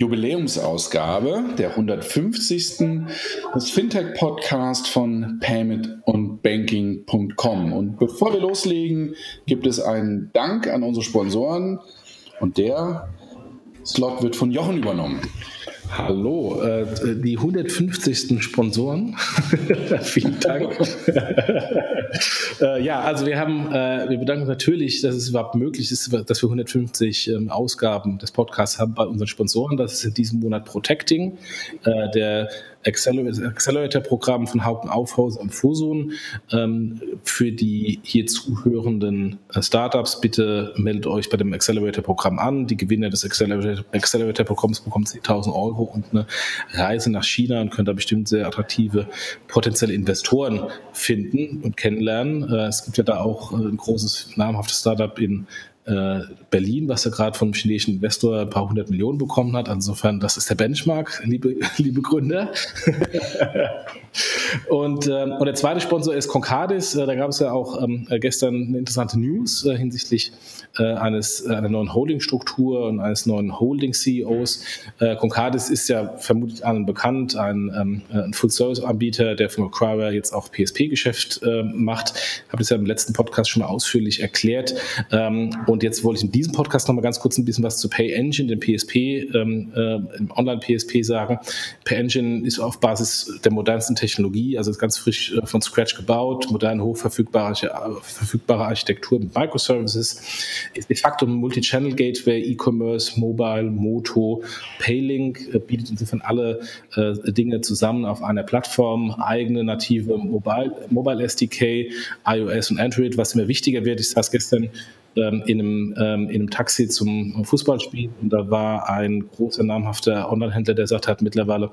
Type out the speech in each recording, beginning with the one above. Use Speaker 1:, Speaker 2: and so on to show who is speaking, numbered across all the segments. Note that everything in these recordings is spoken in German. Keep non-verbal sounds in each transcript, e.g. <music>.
Speaker 1: Jubiläumsausgabe der 150. des Fintech-Podcast von Payment und Banking.com. Und bevor wir loslegen, gibt es einen Dank an unsere Sponsoren und der Slot wird von Jochen übernommen.
Speaker 2: Hallo, äh, die 150. Sponsoren. <laughs> Vielen Dank. <laughs> äh, ja, also wir haben, äh, wir bedanken uns natürlich, dass es überhaupt möglich ist, dass wir 150 ähm, Ausgaben des Podcasts haben bei unseren Sponsoren. Das ist in diesem Monat Protecting, äh, der Accelerator-Programm von Haupt- Aufhaus am Fusun. Ähm, für die hier zuhörenden äh, Startups, bitte meldet euch bei dem Accelerator-Programm an. Die Gewinner des Accelerator-Programms bekommen 10.000 Euro und eine Reise nach China und können da bestimmt sehr attraktive potenzielle Investoren finden und kennenlernen. Äh, es gibt ja da auch äh, ein großes, namhaftes Startup in äh, Berlin, was ja gerade vom chinesischen Investor ein paar hundert Millionen bekommen hat. Insofern, das ist der Benchmark, <laughs> liebe, liebe Gründer. <laughs> und, ähm, und der zweite Sponsor ist Concardis. Äh, da gab es ja auch ähm, gestern eine interessante News äh, hinsichtlich äh, eines, äh, einer neuen Holdingstruktur und eines neuen Holding-CEOs. Äh, Concardis ist ja vermutlich allen bekannt, ein, ähm, ein Full-Service-Anbieter, der von Acquire jetzt auch PSP-Geschäft äh, macht. Ich habe das ja im letzten Podcast schon mal ausführlich erklärt. Ähm, und jetzt wollte ich in diesem Podcast noch mal ganz kurz ein bisschen was zu PayEngine, dem PSP, ähm, äh, Online-PSP sagen. PayEngine ist auf Basis der modernsten Technologie, also ganz frisch äh, von Scratch gebaut, moderne, hochverfügbare verfügbare Architektur mit Microservices, ist de facto ein Multi-Channel-Gateway, E-Commerce, Mobile, Moto, Paylink, äh, bietet insofern alle äh, Dinge zusammen auf einer Plattform, eigene native Mobile, Mobile SDK, iOS und Android, was immer wichtiger wird. Ich saß gestern ähm, in, einem, ähm, in einem Taxi zum Fußballspiel und da war ein großer namhafter Online-Händler, der sagt hat mittlerweile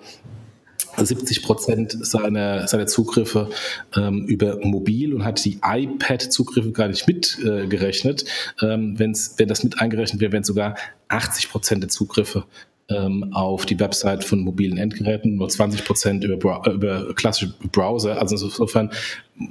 Speaker 2: 70 Prozent seiner, seiner Zugriffe ähm, über mobil und hat die iPad-Zugriffe gar nicht mitgerechnet. Äh, ähm, wenn das mit eingerechnet wäre, wären sogar 80 Prozent der Zugriffe ähm, auf die Website von mobilen Endgeräten, nur 20 Prozent über, über klassische Browser. Also insofern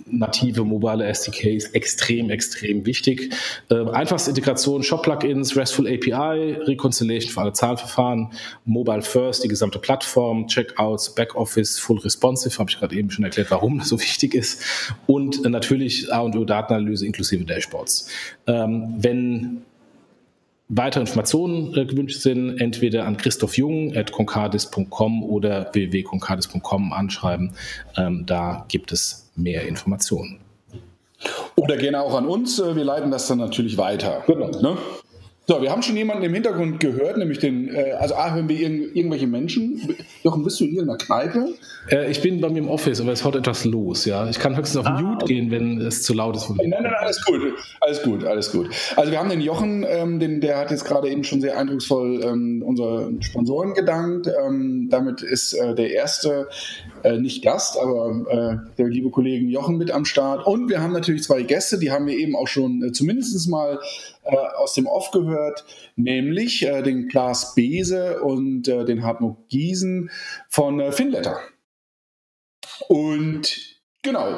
Speaker 2: native mobile SDKs extrem, extrem wichtig. Ähm, einfachste Integration, Shop-Plugins, RESTful API, Reconciliation für alle Zahlverfahren, Mobile First, die gesamte Plattform, Checkouts, Backoffice, Full Responsive, habe ich gerade eben schon erklärt, warum das so wichtig ist. Und äh, natürlich A und O Datenanalyse inklusive Dashboards. Ähm, wenn weitere Informationen äh, gewünscht sind, entweder an Christoph Jung at concardis.com oder www.concardis.com anschreiben. Ähm, da gibt es mehr Informationen.
Speaker 1: Oder gerne auch an uns. Äh, wir leiten das dann natürlich weiter. Genau. Ne? So, wir haben schon jemanden im Hintergrund gehört, nämlich den, äh, also A, hören wir irg irgendwelche Menschen. Jochen, bist du in irgendeiner Kneipe?
Speaker 2: Äh, ich bin bei mir im Office, aber es haut etwas los, ja. Ich kann höchstens auf ah, Mute okay. gehen, wenn es zu laut ist.
Speaker 1: Nein, nein, nein, alles gut, alles gut, alles gut. Also wir haben den Jochen, ähm, den, der hat jetzt gerade eben schon sehr eindrucksvoll ähm, unsere Sponsoren gedankt. Ähm, damit ist äh, der erste, äh, nicht Gast, aber äh, der liebe Kollege Jochen mit am Start. Und wir haben natürlich zwei Gäste, die haben wir eben auch schon äh, zumindest mal äh, aus dem Off gehört, nämlich äh, den Klaas Bese und äh, den Hartmut Giesen von äh, Finletter. Und Genau.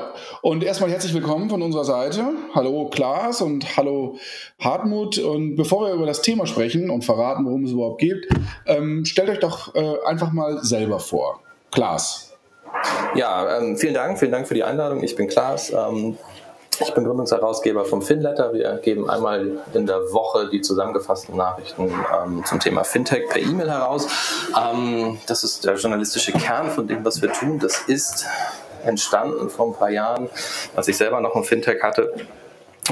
Speaker 1: Und erstmal herzlich willkommen von unserer Seite. Hallo Klaas und hallo Hartmut. Und bevor wir über das Thema sprechen und verraten, worum es überhaupt geht, ähm, stellt euch doch äh, einfach mal selber vor. Klaas.
Speaker 3: Ja, ähm, vielen Dank. Vielen Dank für die Einladung. Ich bin Klaas. Ähm, ich bin Gründungsherausgeber vom FinLetter. Wir geben einmal in der Woche die zusammengefassten Nachrichten ähm, zum Thema Fintech per E-Mail heraus. Ähm, das ist der journalistische Kern von dem, was wir tun. Das ist entstanden vor ein paar Jahren, als ich selber noch ein Fintech hatte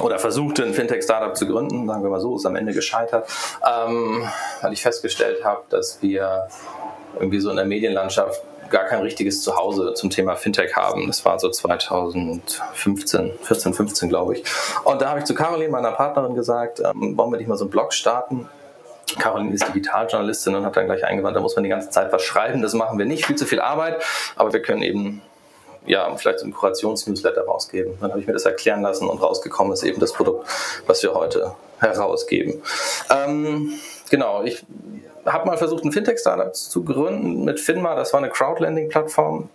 Speaker 3: oder versuchte, ein Fintech-Startup zu gründen, sagen wir mal so, ist am Ende gescheitert, ähm, weil ich festgestellt habe, dass wir irgendwie so in der Medienlandschaft gar kein richtiges Zuhause zum Thema Fintech haben. Das war so 2015, 14, 15 glaube ich. Und da habe ich zu Caroline, meiner Partnerin, gesagt, ähm, wollen wir nicht mal so einen Blog starten? Caroline ist Digitaljournalistin und hat dann gleich eingewandt, da muss man die ganze Zeit was schreiben. Das machen wir nicht, viel zu viel Arbeit, aber wir können eben ja, vielleicht so einen Kurationsnewsletter rausgeben. Dann habe ich mir das erklären lassen und rausgekommen ist eben das Produkt, was wir heute herausgeben. Ähm, genau, ich habe mal versucht, ein Fintech-Startup zu gründen mit Finma. Das war eine Crowdlending-Plattform.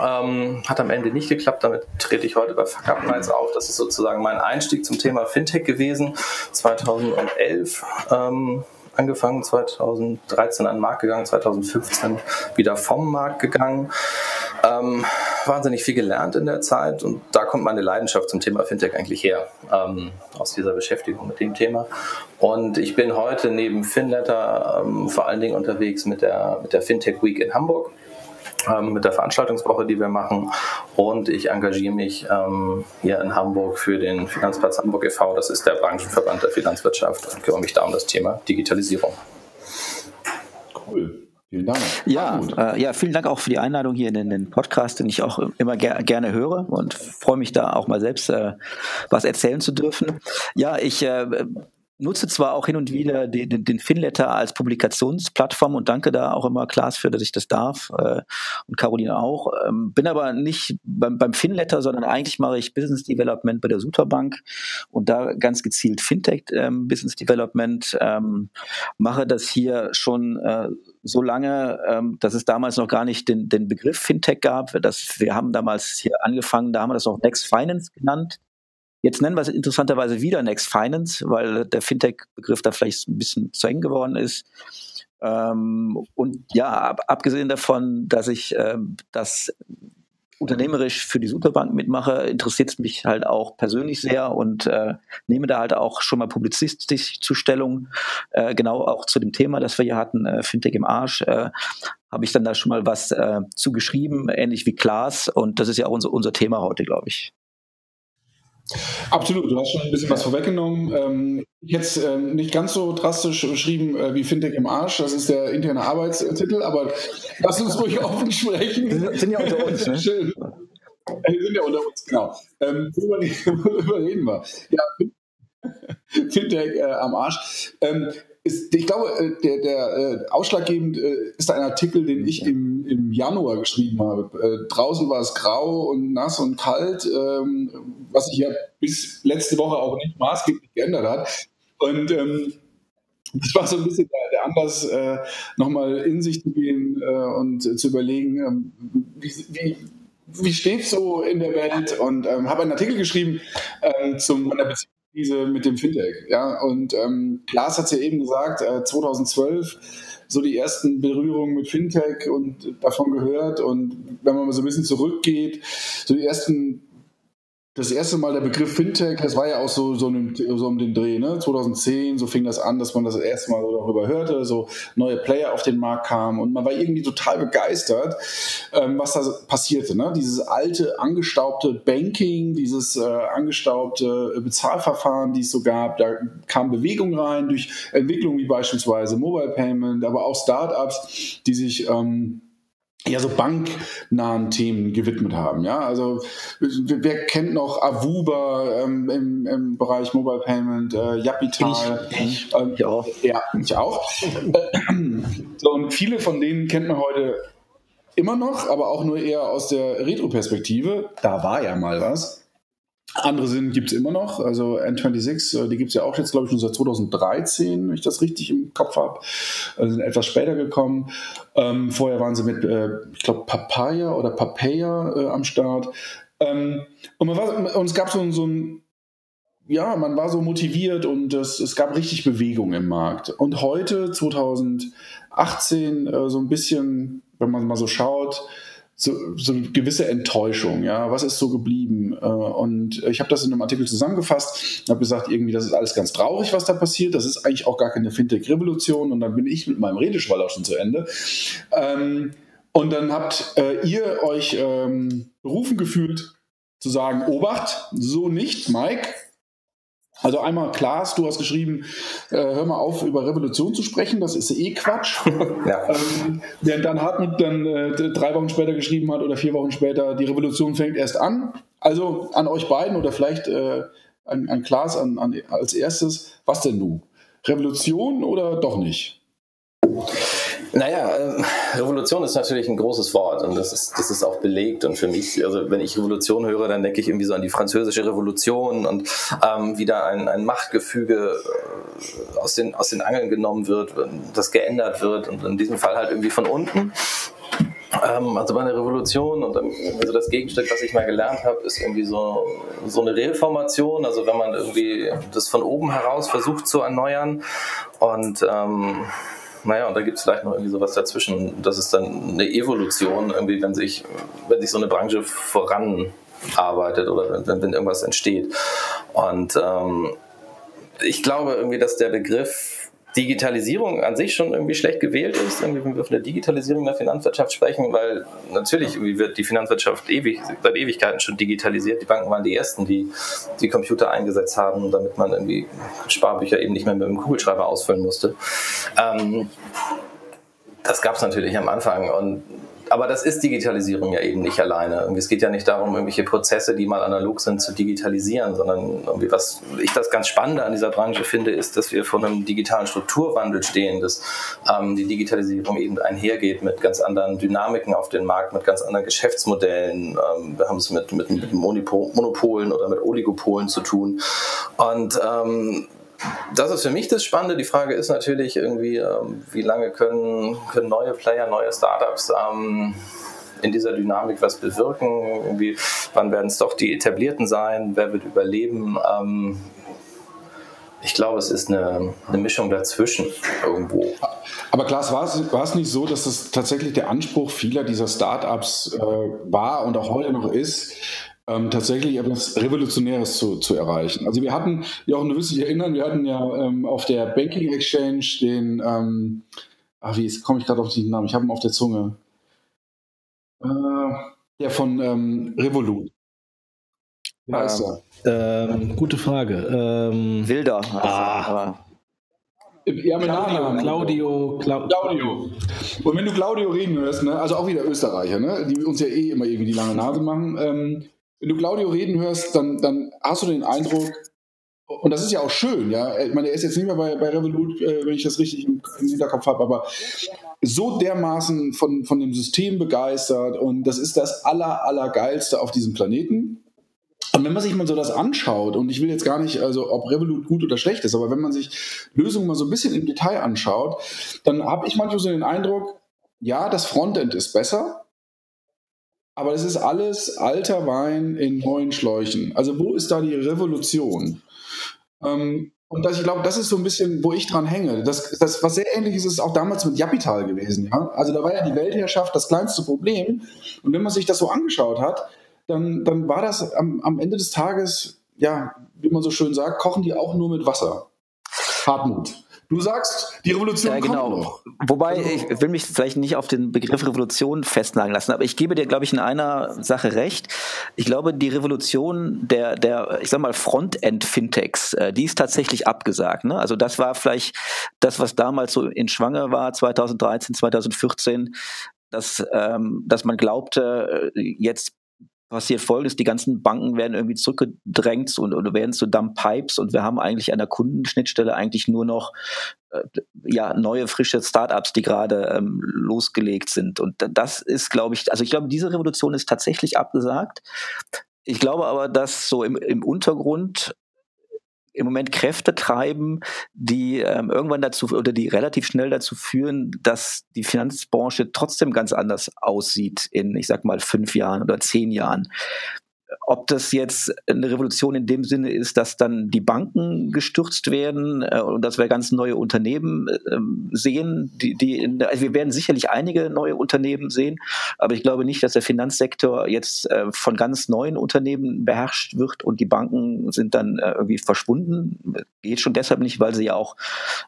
Speaker 3: Ähm, hat am Ende nicht geklappt, damit trete ich heute bei Fuck Up Nights auf. Das ist sozusagen mein Einstieg zum Thema Fintech gewesen, 2011. Ähm, angefangen, 2013 an den Markt gegangen, 2015 wieder vom Markt gegangen. Ähm, wahnsinnig viel gelernt in der Zeit und da kommt meine Leidenschaft zum Thema Fintech eigentlich her, ähm, aus dieser Beschäftigung mit dem Thema. Und ich bin heute neben Finletter ähm, vor allen Dingen unterwegs mit der, mit der Fintech Week in Hamburg ähm, mit der Veranstaltungswoche, die wir machen. Und ich engagiere mich ähm, hier in Hamburg für den Finanzplatz Hamburg e.V. Das ist der Branchenverband der Finanzwirtschaft und kümmere mich da um das Thema Digitalisierung.
Speaker 4: Cool. Vielen Dank. Ja, äh, ja, vielen Dank auch für die Einladung hier in den Podcast, den ich auch immer ger gerne höre und freue mich da auch mal selbst äh, was erzählen zu dürfen. Ja, ich äh, nutze zwar auch hin und wieder den, den, den Finletter als Publikationsplattform und danke da auch immer Klaas für, dass ich das darf äh, und Caroline auch. Ähm, bin aber nicht beim, beim Finletter, sondern eigentlich mache ich Business Development bei der Suterbank und da ganz gezielt Fintech ähm, Business Development. Ähm, mache das hier schon äh, so lange, ähm, dass es damals noch gar nicht den, den Begriff Fintech gab. Das, wir haben damals hier angefangen, da haben wir das noch Next Finance genannt Jetzt nennen wir es interessanterweise wieder Next Finance, weil der Fintech-Begriff da vielleicht ein bisschen zu eng geworden ist. Ähm, und ja, ab, abgesehen davon, dass ich ähm, das unternehmerisch für die Superbank mitmache, interessiert es mich halt auch persönlich sehr und äh, nehme da halt auch schon mal publizistisch zu Stellung, äh, genau auch zu dem Thema, das wir hier hatten, äh, Fintech im Arsch, äh, habe ich dann da schon mal was äh, zugeschrieben, ähnlich wie Klaas und das ist ja auch unser, unser Thema heute, glaube ich.
Speaker 1: Absolut, du hast schon ein bisschen was vorweggenommen. Ähm, jetzt ähm, nicht ganz so drastisch beschrieben äh, wie Fintech im Arsch, das ist der interne Arbeitstitel, aber <laughs> lass uns ruhig offen sprechen.
Speaker 4: Wir sind ja unter uns, ne?
Speaker 1: Schön. Wir sind ja unter uns, genau. Ähm, worüber <laughs> reden wir? Ja, <laughs> Fintech äh, am Arsch. Ähm, ist, ich glaube, äh, der, der äh, ausschlaggebend äh, ist ein Artikel, den ich im, im Januar geschrieben habe. Äh, draußen war es grau und nass und kalt, ähm, was sich ja bis letzte Woche auch nicht maßgeblich geändert hat. Und ähm, das war so ein bisschen der, der Anlass, äh, nochmal in sich zu gehen äh, und zu überlegen, ähm, wie, wie, wie steht es so in der Welt? Und ähm, habe einen Artikel geschrieben ähm, zu meiner Beziehung diese mit dem Fintech. Ja, und ähm, Klaas hat es ja eben gesagt, äh, 2012 so die ersten Berührungen mit Fintech und davon gehört. Und wenn man mal so ein bisschen zurückgeht, so die ersten das erste Mal der Begriff Fintech, das war ja auch so, so, um, so um den Dreh, ne? 2010, so fing das an, dass man das erste Mal so darüber hörte, so neue Player auf den Markt kamen und man war irgendwie total begeistert, ähm, was da passierte. Ne? Dieses alte, angestaubte Banking, dieses äh, angestaubte Bezahlverfahren, die es so gab, da kam Bewegung rein durch Entwicklungen wie beispielsweise Mobile Payment, aber auch Startups, die sich ähm, ja so banknahen Themen gewidmet haben. Ja, also wer kennt noch Avuba ähm, im, im Bereich Mobile Payment, äh, Yapital?
Speaker 4: Ich, ich, ähm, ich auch.
Speaker 1: Ja, ich auch. so, und viele von denen kennt man heute immer noch, aber auch nur eher aus der Retro-Perspektive. Da war ja mal was. Andere sind gibt es immer noch. Also N26, äh, die gibt es ja auch jetzt, glaube ich, schon seit 2013, wenn ich das richtig im Kopf habe. Also sind etwas später gekommen. Ähm, vorher waren sie mit, äh, ich glaube, Papaya oder Papaya äh, am Start. Ähm, und, war, und, es gab so, so ein, ja, man war so motiviert und es, es gab richtig Bewegung im Markt. Und heute, 2018, äh, so ein bisschen, wenn man mal so schaut, so, so eine gewisse Enttäuschung. Ja, was ist so geblieben? Äh, und ich habe das in einem Artikel zusammengefasst und habe gesagt, irgendwie, das ist alles ganz traurig, was da passiert. Das ist eigentlich auch gar keine Fintech-Revolution. Und dann bin ich mit meinem Redeschwall auch schon zu Ende. Ähm, und dann habt äh, ihr euch ähm, berufen gefühlt, zu sagen, Obacht, so nicht, Mike. Also einmal Klaas, du hast geschrieben, äh, hör mal auf, über Revolution zu sprechen, das ist eh Quatsch. <laughs> ja. ähm, während dann Hartmut dann äh, drei Wochen später geschrieben hat oder vier Wochen später, die Revolution fängt erst an. Also an euch beiden oder vielleicht äh, an, an Klaas an, an, als erstes, was denn du? Revolution oder doch nicht?
Speaker 3: Naja, äh, Revolution ist natürlich ein großes Wort und das ist, das ist auch belegt. Und für mich, also wenn ich Revolution höre, dann denke ich irgendwie so an die französische Revolution und ähm, wieder ein, ein Machtgefüge äh, aus, den, aus den Angeln genommen wird, das geändert wird und in diesem Fall halt irgendwie von unten. Ähm, also bei einer Revolution und also das Gegenstück, was ich mal gelernt habe, ist irgendwie so, so eine Reformation. Also wenn man irgendwie das von oben heraus versucht zu erneuern und ähm, naja, und da gibt es vielleicht noch irgendwie sowas dazwischen. Das ist dann eine Evolution, irgendwie, wenn sich, wenn sich so eine Branche voranarbeitet oder wenn, wenn irgendwas entsteht. Und ähm, ich glaube irgendwie, dass der Begriff Digitalisierung an sich schon irgendwie schlecht gewählt ist, irgendwie, wenn wir von der Digitalisierung der Finanzwirtschaft sprechen, weil natürlich irgendwie wird die Finanzwirtschaft ewig, seit Ewigkeiten schon digitalisiert. Die Banken waren die ersten, die die Computer eingesetzt haben, damit man irgendwie Sparbücher eben nicht mehr mit einem Kugelschreiber ausfüllen musste. Ähm, das gab es natürlich am Anfang und aber das ist Digitalisierung ja eben nicht alleine. es geht ja nicht darum, irgendwelche Prozesse, die mal analog sind, zu digitalisieren, sondern irgendwie was ich das ganz Spannende an dieser Branche finde, ist, dass wir vor einem digitalen Strukturwandel stehen, dass ähm, die Digitalisierung eben einhergeht mit ganz anderen Dynamiken auf dem Markt, mit ganz anderen Geschäftsmodellen. Ähm, wir haben es mit, mit, mit Monopolen oder mit Oligopolen zu tun. Und ähm, das ist für mich das Spannende. Die Frage ist natürlich irgendwie, ähm, wie lange können, können neue Player, neue Startups ähm, in dieser Dynamik was bewirken? Irgendwie, wann werden es doch die Etablierten sein? Wer wird überleben? Ähm, ich glaube, es ist eine, eine, Mischung dazwischen irgendwo.
Speaker 1: Aber Klaas, war es, war es nicht so, dass das tatsächlich der Anspruch vieler dieser Startups äh, war und auch heute noch ist, ähm, tatsächlich etwas Revolutionäres zu, zu erreichen. Also wir hatten, Jochen, du wirst dich erinnern, wir hatten ja ähm, auf der Banking Exchange den, ähm, ach, wie komme ich gerade auf den Namen? Ich habe ihn auf der Zunge. Äh, der von ähm, Revolut.
Speaker 2: Ja, ist er? Ähm, gute Frage. Ähm,
Speaker 4: Wilder.
Speaker 2: Ah. Ja, mit Claudio, Claudio, Claudio,
Speaker 1: Claudio. Und wenn du Claudio reden hörst, ne, also auch wieder Österreicher, ne, die uns ja eh immer irgendwie die lange Nase machen, ähm, wenn du Claudio reden hörst, dann, dann hast du den Eindruck, und das ist ja auch schön, ja. Ich meine, er ist jetzt nicht mehr bei, bei Revolut, äh, wenn ich das richtig im, im Hinterkopf habe, aber so dermaßen von, von dem System begeistert und das ist das aller, allergeilste auf diesem Planeten. Und wenn man sich mal so das anschaut, und ich will jetzt gar nicht, also ob Revolut gut oder schlecht ist, aber wenn man sich Lösungen mal so ein bisschen im Detail anschaut, dann habe ich manchmal so den Eindruck, ja, das Frontend ist besser, aber es ist alles alter Wein in neuen Schläuchen. Also wo ist da die Revolution? Ähm, und das, ich glaube, das ist so ein bisschen, wo ich dran hänge. Das, das, was sehr ähnliches ist auch damals mit Japital gewesen. Ja? Also da war ja die Weltherrschaft das kleinste Problem. Und wenn man sich das so angeschaut hat, dann, dann war das am, am Ende des Tages, ja, wie man so schön sagt, kochen die auch nur mit Wasser. Hartmut. Du sagst, die Revolution ja, genau. kommt noch.
Speaker 4: Wobei, also, ich will mich vielleicht nicht auf den Begriff Revolution festnageln lassen, aber ich gebe dir, glaube ich, in einer Sache recht. Ich glaube, die Revolution der, der ich sag mal, Frontend-Fintechs, äh, die ist tatsächlich abgesagt. Ne? Also das war vielleicht das, was damals so in Schwange war, 2013, 2014, dass, ähm, dass man glaubte, äh, jetzt passiert folgendes, die ganzen Banken werden irgendwie zurückgedrängt und, oder werden zu Dump Pipes und wir haben eigentlich an der Kundenschnittstelle eigentlich nur noch äh, ja, neue, frische Startups, die gerade ähm, losgelegt sind. Und das ist, glaube ich, also ich glaube, diese Revolution ist tatsächlich abgesagt. Ich glaube aber, dass so im, im Untergrund im Moment Kräfte treiben, die ähm, irgendwann dazu oder die relativ schnell dazu führen, dass die Finanzbranche trotzdem ganz anders aussieht in, ich sag mal, fünf Jahren oder zehn Jahren. Ob das jetzt eine Revolution in dem Sinne ist, dass dann die Banken gestürzt werden äh, und dass wir ganz neue Unternehmen äh, sehen, die, die in, also wir werden sicherlich einige neue Unternehmen sehen, aber ich glaube nicht, dass der Finanzsektor jetzt äh, von ganz neuen Unternehmen beherrscht wird und die Banken sind dann äh, irgendwie verschwunden. Geht schon deshalb nicht, weil sie ja auch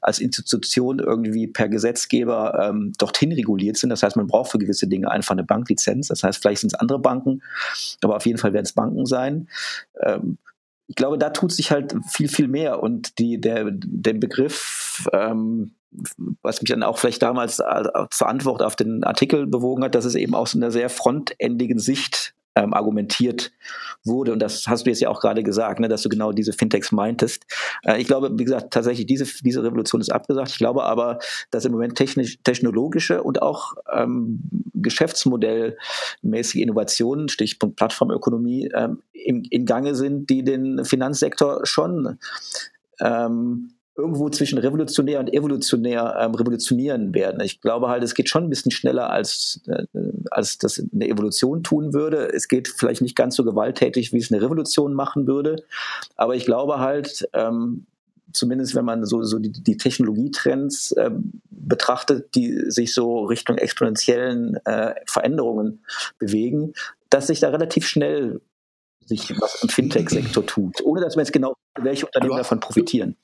Speaker 4: als Institution irgendwie per Gesetzgeber ähm, dorthin reguliert sind. Das heißt, man braucht für gewisse Dinge einfach eine Banklizenz. Das heißt, vielleicht sind es andere Banken, aber auf jeden Fall werden es Banken sein. Ähm, ich glaube, da tut sich halt viel, viel mehr. Und die, der, der Begriff, ähm, was mich dann auch vielleicht damals äh, zur Antwort auf den Artikel bewogen hat, dass es eben aus einer sehr frontendigen Sicht ähm, argumentiert wurde. Und das hast du jetzt ja auch gerade gesagt, ne, dass du genau diese Fintechs meintest. Äh, ich glaube, wie gesagt, tatsächlich diese, diese Revolution ist abgesagt. Ich glaube aber, dass im Moment technisch, technologische und auch ähm, geschäftsmodellmäßige Innovationen, Stichpunkt Plattformökonomie, ähm, in, in Gange sind, die den Finanzsektor schon ähm, irgendwo zwischen revolutionär und evolutionär ähm, revolutionieren werden. Ich glaube halt, es geht schon ein bisschen schneller, als, äh, als das eine Evolution tun würde. Es geht vielleicht nicht ganz so gewalttätig, wie es eine Revolution machen würde. Aber ich glaube halt, ähm, zumindest wenn man so, so die, die Technologietrends äh, betrachtet, die sich so Richtung exponentiellen äh, Veränderungen bewegen, dass sich da relativ schnell sich was im Fintech-Sektor tut, ohne dass man jetzt genau welche Unternehmen davon profitieren.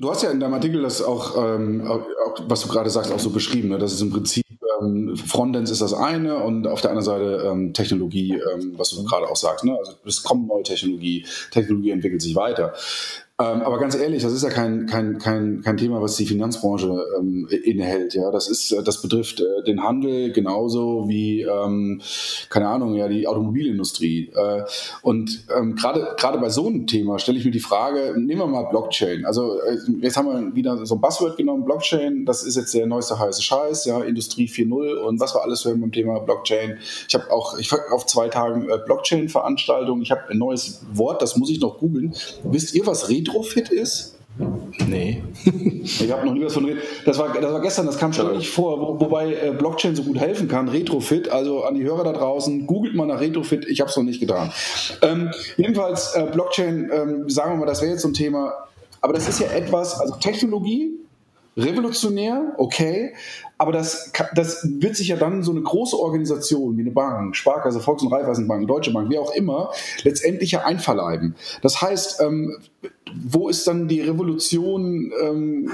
Speaker 1: Du hast ja in deinem Artikel das auch, ähm, auch was du gerade sagst, auch so beschrieben. Ne? Das ist im Prinzip ähm, Frontends ist das eine und auf der anderen Seite ähm, Technologie, ähm, was du gerade auch sagst. Ne? Also es kommt neue Technologie, Technologie entwickelt sich weiter. Ähm, aber ganz ehrlich, das ist ja kein, kein, kein, kein Thema, was die Finanzbranche ähm, innehält. Ja, das ist, äh, das betrifft äh, den Handel genauso wie, ähm, keine Ahnung, ja, die Automobilindustrie. Äh, und ähm, gerade gerade bei so einem Thema stelle ich mir die Frage, nehmen wir mal Blockchain. Also äh, jetzt haben wir wieder so ein Buzzword genommen, Blockchain, das ist jetzt der neueste heiße Scheiß, ja, Industrie 4.0 und was wir alles hören beim Thema Blockchain. Ich habe auch, ich auf zwei Tagen äh, Blockchain-Veranstaltungen, ich habe ein neues Wort, das muss ich noch googeln. Wisst ihr, was Retro Retrofit ist?
Speaker 2: Nee. <laughs>
Speaker 1: ich habe noch nie was von. Das war, das war gestern, das kam schon nicht vor, wo, wobei äh, Blockchain so gut helfen kann. Retrofit, also an die Hörer da draußen, googelt mal nach Retrofit, ich habe es noch nicht getan. Ähm, jedenfalls, äh, Blockchain, ähm, sagen wir mal, das wäre jetzt so ein Thema, aber das ist ja etwas, also Technologie, revolutionär, okay, aber das, das wird sich ja dann so eine große Organisation wie eine Bank, Sparkasse, Volks- und Raiffeisenbank, Deutsche Bank, wie auch immer, letztendlich ja einverleiben. Das heißt, ähm, wo ist dann die Revolution, ähm,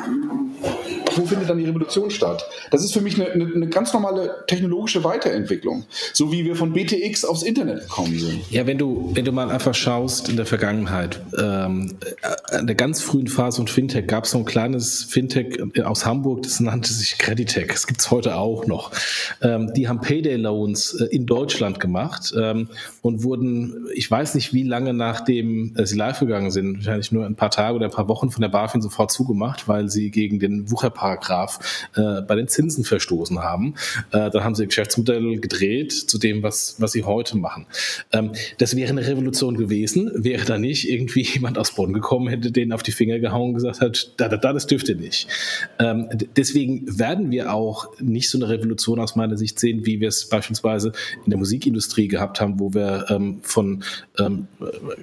Speaker 1: wo findet dann die Revolution statt? Das ist für mich eine, eine, eine, ganz normale technologische Weiterentwicklung, so wie wir von BTX aufs Internet gekommen sind.
Speaker 2: Ja, wenn du, wenn du mal einfach schaust in der Vergangenheit, ähm, in der ganz frühen Phase von Fintech gab es so ein kleines Fintech aus Hamburg, das nannte sich Creditec. Das gibt es heute auch noch. Ähm, die haben Payday-Loans äh, in Deutschland gemacht ähm, und wurden, ich weiß nicht, wie lange nachdem äh, sie live gegangen sind, wahrscheinlich nur ein paar Tage oder ein paar Wochen von der BaFin sofort zugemacht, weil sie gegen den Wucherparagraf äh, bei den Zinsen verstoßen haben. Äh, dann haben sie ihr Geschäftsmodell gedreht zu dem, was, was sie heute machen. Ähm, das wäre eine Revolution gewesen, wäre da nicht irgendwie jemand aus Bonn gekommen, hätte denen auf die Finger gehauen und gesagt hat, da, da, da das dürfte nicht. Ähm, deswegen werden wir auch nicht so eine Revolution aus meiner Sicht sehen, wie wir es beispielsweise in der Musikindustrie gehabt haben, wo wir ähm, von ähm,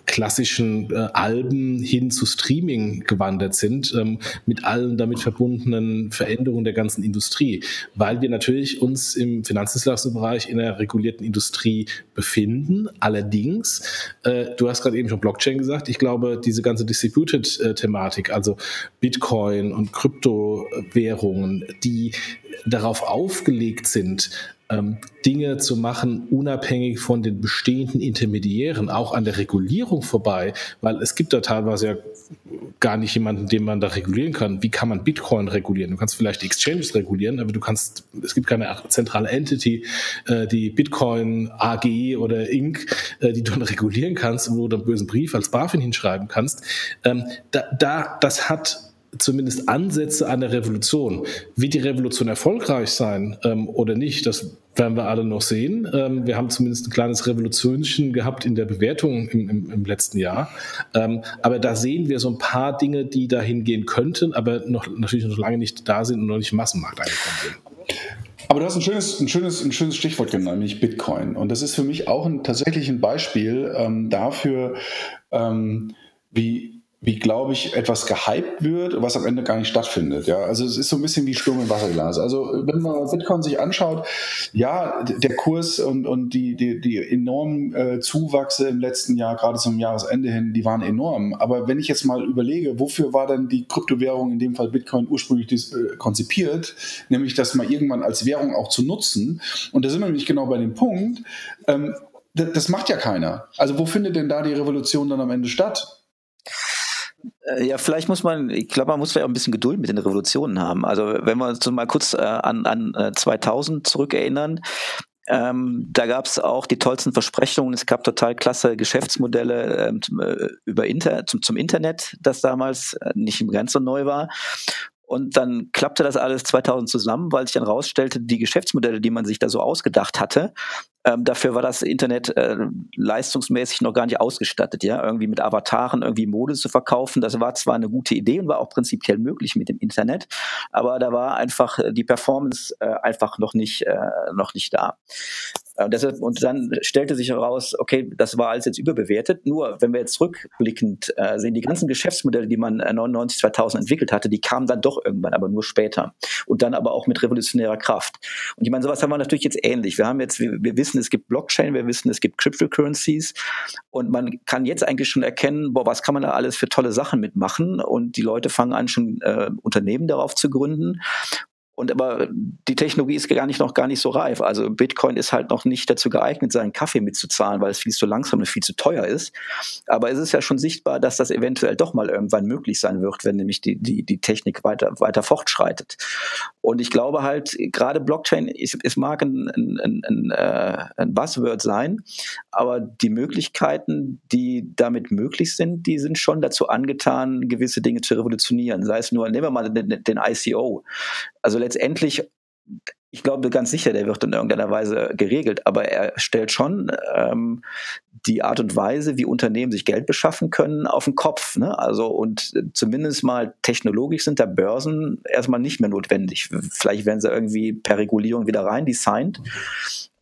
Speaker 2: klassischen äh, Alben hin zu Streaming gewandert sind, ähm, mit allen damit verbundenen Veränderungen der ganzen Industrie, weil wir natürlich uns im Finanzdienstleistungsbereich in einer regulierten Industrie befinden. Allerdings, äh, du hast gerade eben schon Blockchain gesagt, ich glaube, diese ganze Distributed-Thematik, also Bitcoin und Kryptowährungen, die darauf aufgelegt sind, Dinge zu machen, unabhängig von den bestehenden Intermediären, auch an der Regulierung vorbei, weil es gibt da teilweise ja gar nicht jemanden, den man da regulieren kann. Wie kann man Bitcoin regulieren? Du kannst vielleicht Exchanges regulieren, aber du kannst, es gibt keine zentrale Entity, äh, die Bitcoin AG oder Inc., äh, die du dann regulieren kannst, wo du einen bösen Brief als BaFin hinschreiben kannst. Ähm, da, da, das hat zumindest Ansätze einer Revolution. Wird die Revolution erfolgreich sein ähm, oder nicht, das werden wir alle noch sehen. Ähm, wir haben zumindest ein kleines Revolutionchen gehabt in der Bewertung im, im, im letzten Jahr. Ähm, aber da sehen wir so ein paar Dinge, die dahin gehen könnten, aber noch, natürlich noch lange nicht da sind und noch nicht im Massenmarkt angekommen sind.
Speaker 1: Aber du hast ein schönes, ein schönes, ein schönes Stichwort genannt, nämlich Bitcoin. Und das ist für mich auch ein, tatsächlich ein Beispiel ähm, dafür, ähm, wie wie, glaube ich, etwas gehypt wird, was am Ende gar nicht stattfindet. Ja, also es ist so ein bisschen wie Sturm im Wasserglas. Also wenn man Bitcoin sich anschaut, ja, der Kurs und, und die, die, die enormen äh, Zuwachse im letzten Jahr, gerade zum Jahresende hin, die waren enorm. Aber wenn ich jetzt mal überlege, wofür war denn die Kryptowährung, in dem Fall Bitcoin, ursprünglich dies, äh, konzipiert, nämlich das mal irgendwann als Währung auch zu nutzen. Und da sind wir nämlich genau bei dem Punkt, ähm, das macht ja keiner. Also wo findet denn da die Revolution dann am Ende statt?
Speaker 4: Äh, ja, vielleicht muss man, ich glaube, man muss vielleicht auch ein bisschen Geduld mit den Revolutionen haben. Also wenn wir uns mal kurz äh, an, an 2000 äh, zurückerinnern, Ähm, da gab es auch die tollsten Versprechungen. Es gab total klasse Geschäftsmodelle ähm, äh, über Inter zum, zum Internet, das damals nicht ganz so neu war. Und dann klappte das alles 2000 zusammen, weil sich dann rausstellte, die Geschäftsmodelle, die man sich da so ausgedacht hatte, ähm, dafür war das Internet äh, leistungsmäßig noch gar nicht ausgestattet, ja, irgendwie mit Avataren irgendwie Mode zu verkaufen. Das war zwar eine gute Idee und war auch prinzipiell möglich mit dem Internet, aber da war einfach äh, die Performance äh, einfach noch nicht äh, noch nicht da. Äh, und, deshalb, und dann stellte sich heraus, okay, das war alles jetzt überbewertet. Nur, wenn wir jetzt rückblickend äh, sehen, die ganzen Geschäftsmodelle, die man 99, äh, 2000 entwickelt hatte, die kamen dann doch irgendwann, aber nur später. Und dann aber auch mit revolutionärer Kraft. Und ich meine, sowas haben wir natürlich jetzt ähnlich. Wir haben jetzt, wir, wir wissen, es gibt Blockchain, wir wissen, es gibt Cryptocurrencies. Und man kann jetzt eigentlich schon erkennen, boah, was kann man da alles für tolle Sachen mitmachen? Und die Leute fangen an, schon äh, Unternehmen darauf zu gründen. Und aber die Technologie ist gar nicht noch gar nicht so reif. Also Bitcoin ist halt noch nicht dazu geeignet, seinen Kaffee mitzuzahlen, weil es viel zu langsam und viel zu teuer ist. Aber es ist ja schon sichtbar, dass das eventuell doch mal irgendwann möglich sein wird, wenn nämlich die, die, die Technik weiter, weiter fortschreitet. Und ich glaube halt, gerade Blockchain, es, es mag ein, ein, ein, äh, ein Buzzword sein, aber die Möglichkeiten, die damit möglich sind, die sind schon dazu angetan, gewisse Dinge zu revolutionieren. Sei es nur, nehmen wir mal den, den ICO. Also letztendlich, ich glaube ganz sicher, der wird in irgendeiner Weise geregelt, aber er stellt schon ähm, die Art und Weise, wie Unternehmen sich Geld beschaffen können, auf den Kopf. Ne? Also und zumindest mal technologisch sind da Börsen erstmal nicht mehr notwendig. Vielleicht werden sie irgendwie per Regulierung wieder rein designt.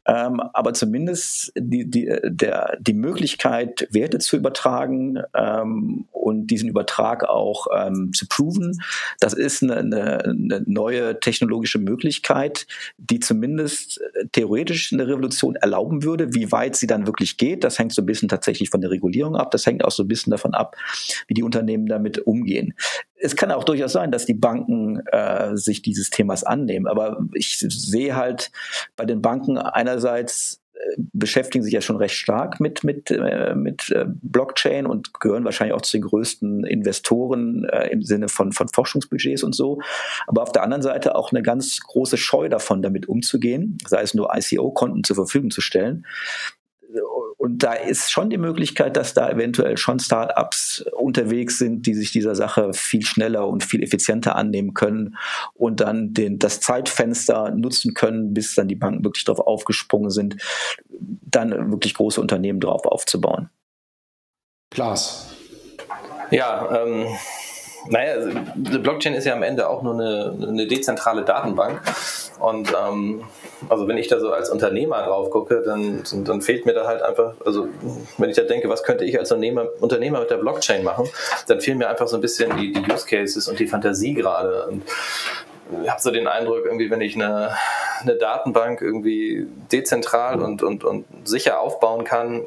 Speaker 4: Ähm, aber zumindest die, die, der, die Möglichkeit, Werte zu übertragen ähm, und diesen Übertrag auch ähm, zu proven, das ist eine, eine, eine, neue technologische Möglichkeit, die zumindest äh, theoretisch eine Revolution erlauben würde. Wie weit sie dann wirklich geht, das hängt so ein bisschen tatsächlich von der Regulierung ab. Das hängt auch so ein bisschen davon ab, wie die Unternehmen damit umgehen es kann auch durchaus sein, dass die Banken äh, sich dieses Themas annehmen. Aber ich sehe halt bei den Banken einerseits äh, beschäftigen sich ja schon recht stark mit, mit, äh, mit äh, Blockchain und gehören wahrscheinlich auch zu den größten Investoren äh, im Sinne von, von Forschungsbudgets und so. Aber auf der anderen Seite auch eine ganz große Scheu davon, damit umzugehen, sei es nur ICO-Konten zur Verfügung zu stellen und da ist schon die Möglichkeit, dass da eventuell schon Startups unterwegs sind, die sich dieser Sache viel schneller und viel effizienter annehmen können und dann den, das Zeitfenster nutzen können, bis dann die Banken wirklich darauf aufgesprungen sind, dann wirklich große Unternehmen drauf aufzubauen.
Speaker 1: Klaas.
Speaker 3: Ja, ähm, naja, also, die Blockchain ist ja am Ende auch nur eine, eine dezentrale Datenbank. Und ähm, also wenn ich da so als Unternehmer drauf gucke, dann, dann fehlt mir da halt einfach, also wenn ich da denke, was könnte ich als Unternehmer, Unternehmer mit der Blockchain machen, dann fehlen mir einfach so ein bisschen die, die Use Cases und die Fantasie gerade. Und ich habe so den Eindruck, irgendwie, wenn ich eine, eine Datenbank irgendwie dezentral und, und, und sicher aufbauen kann,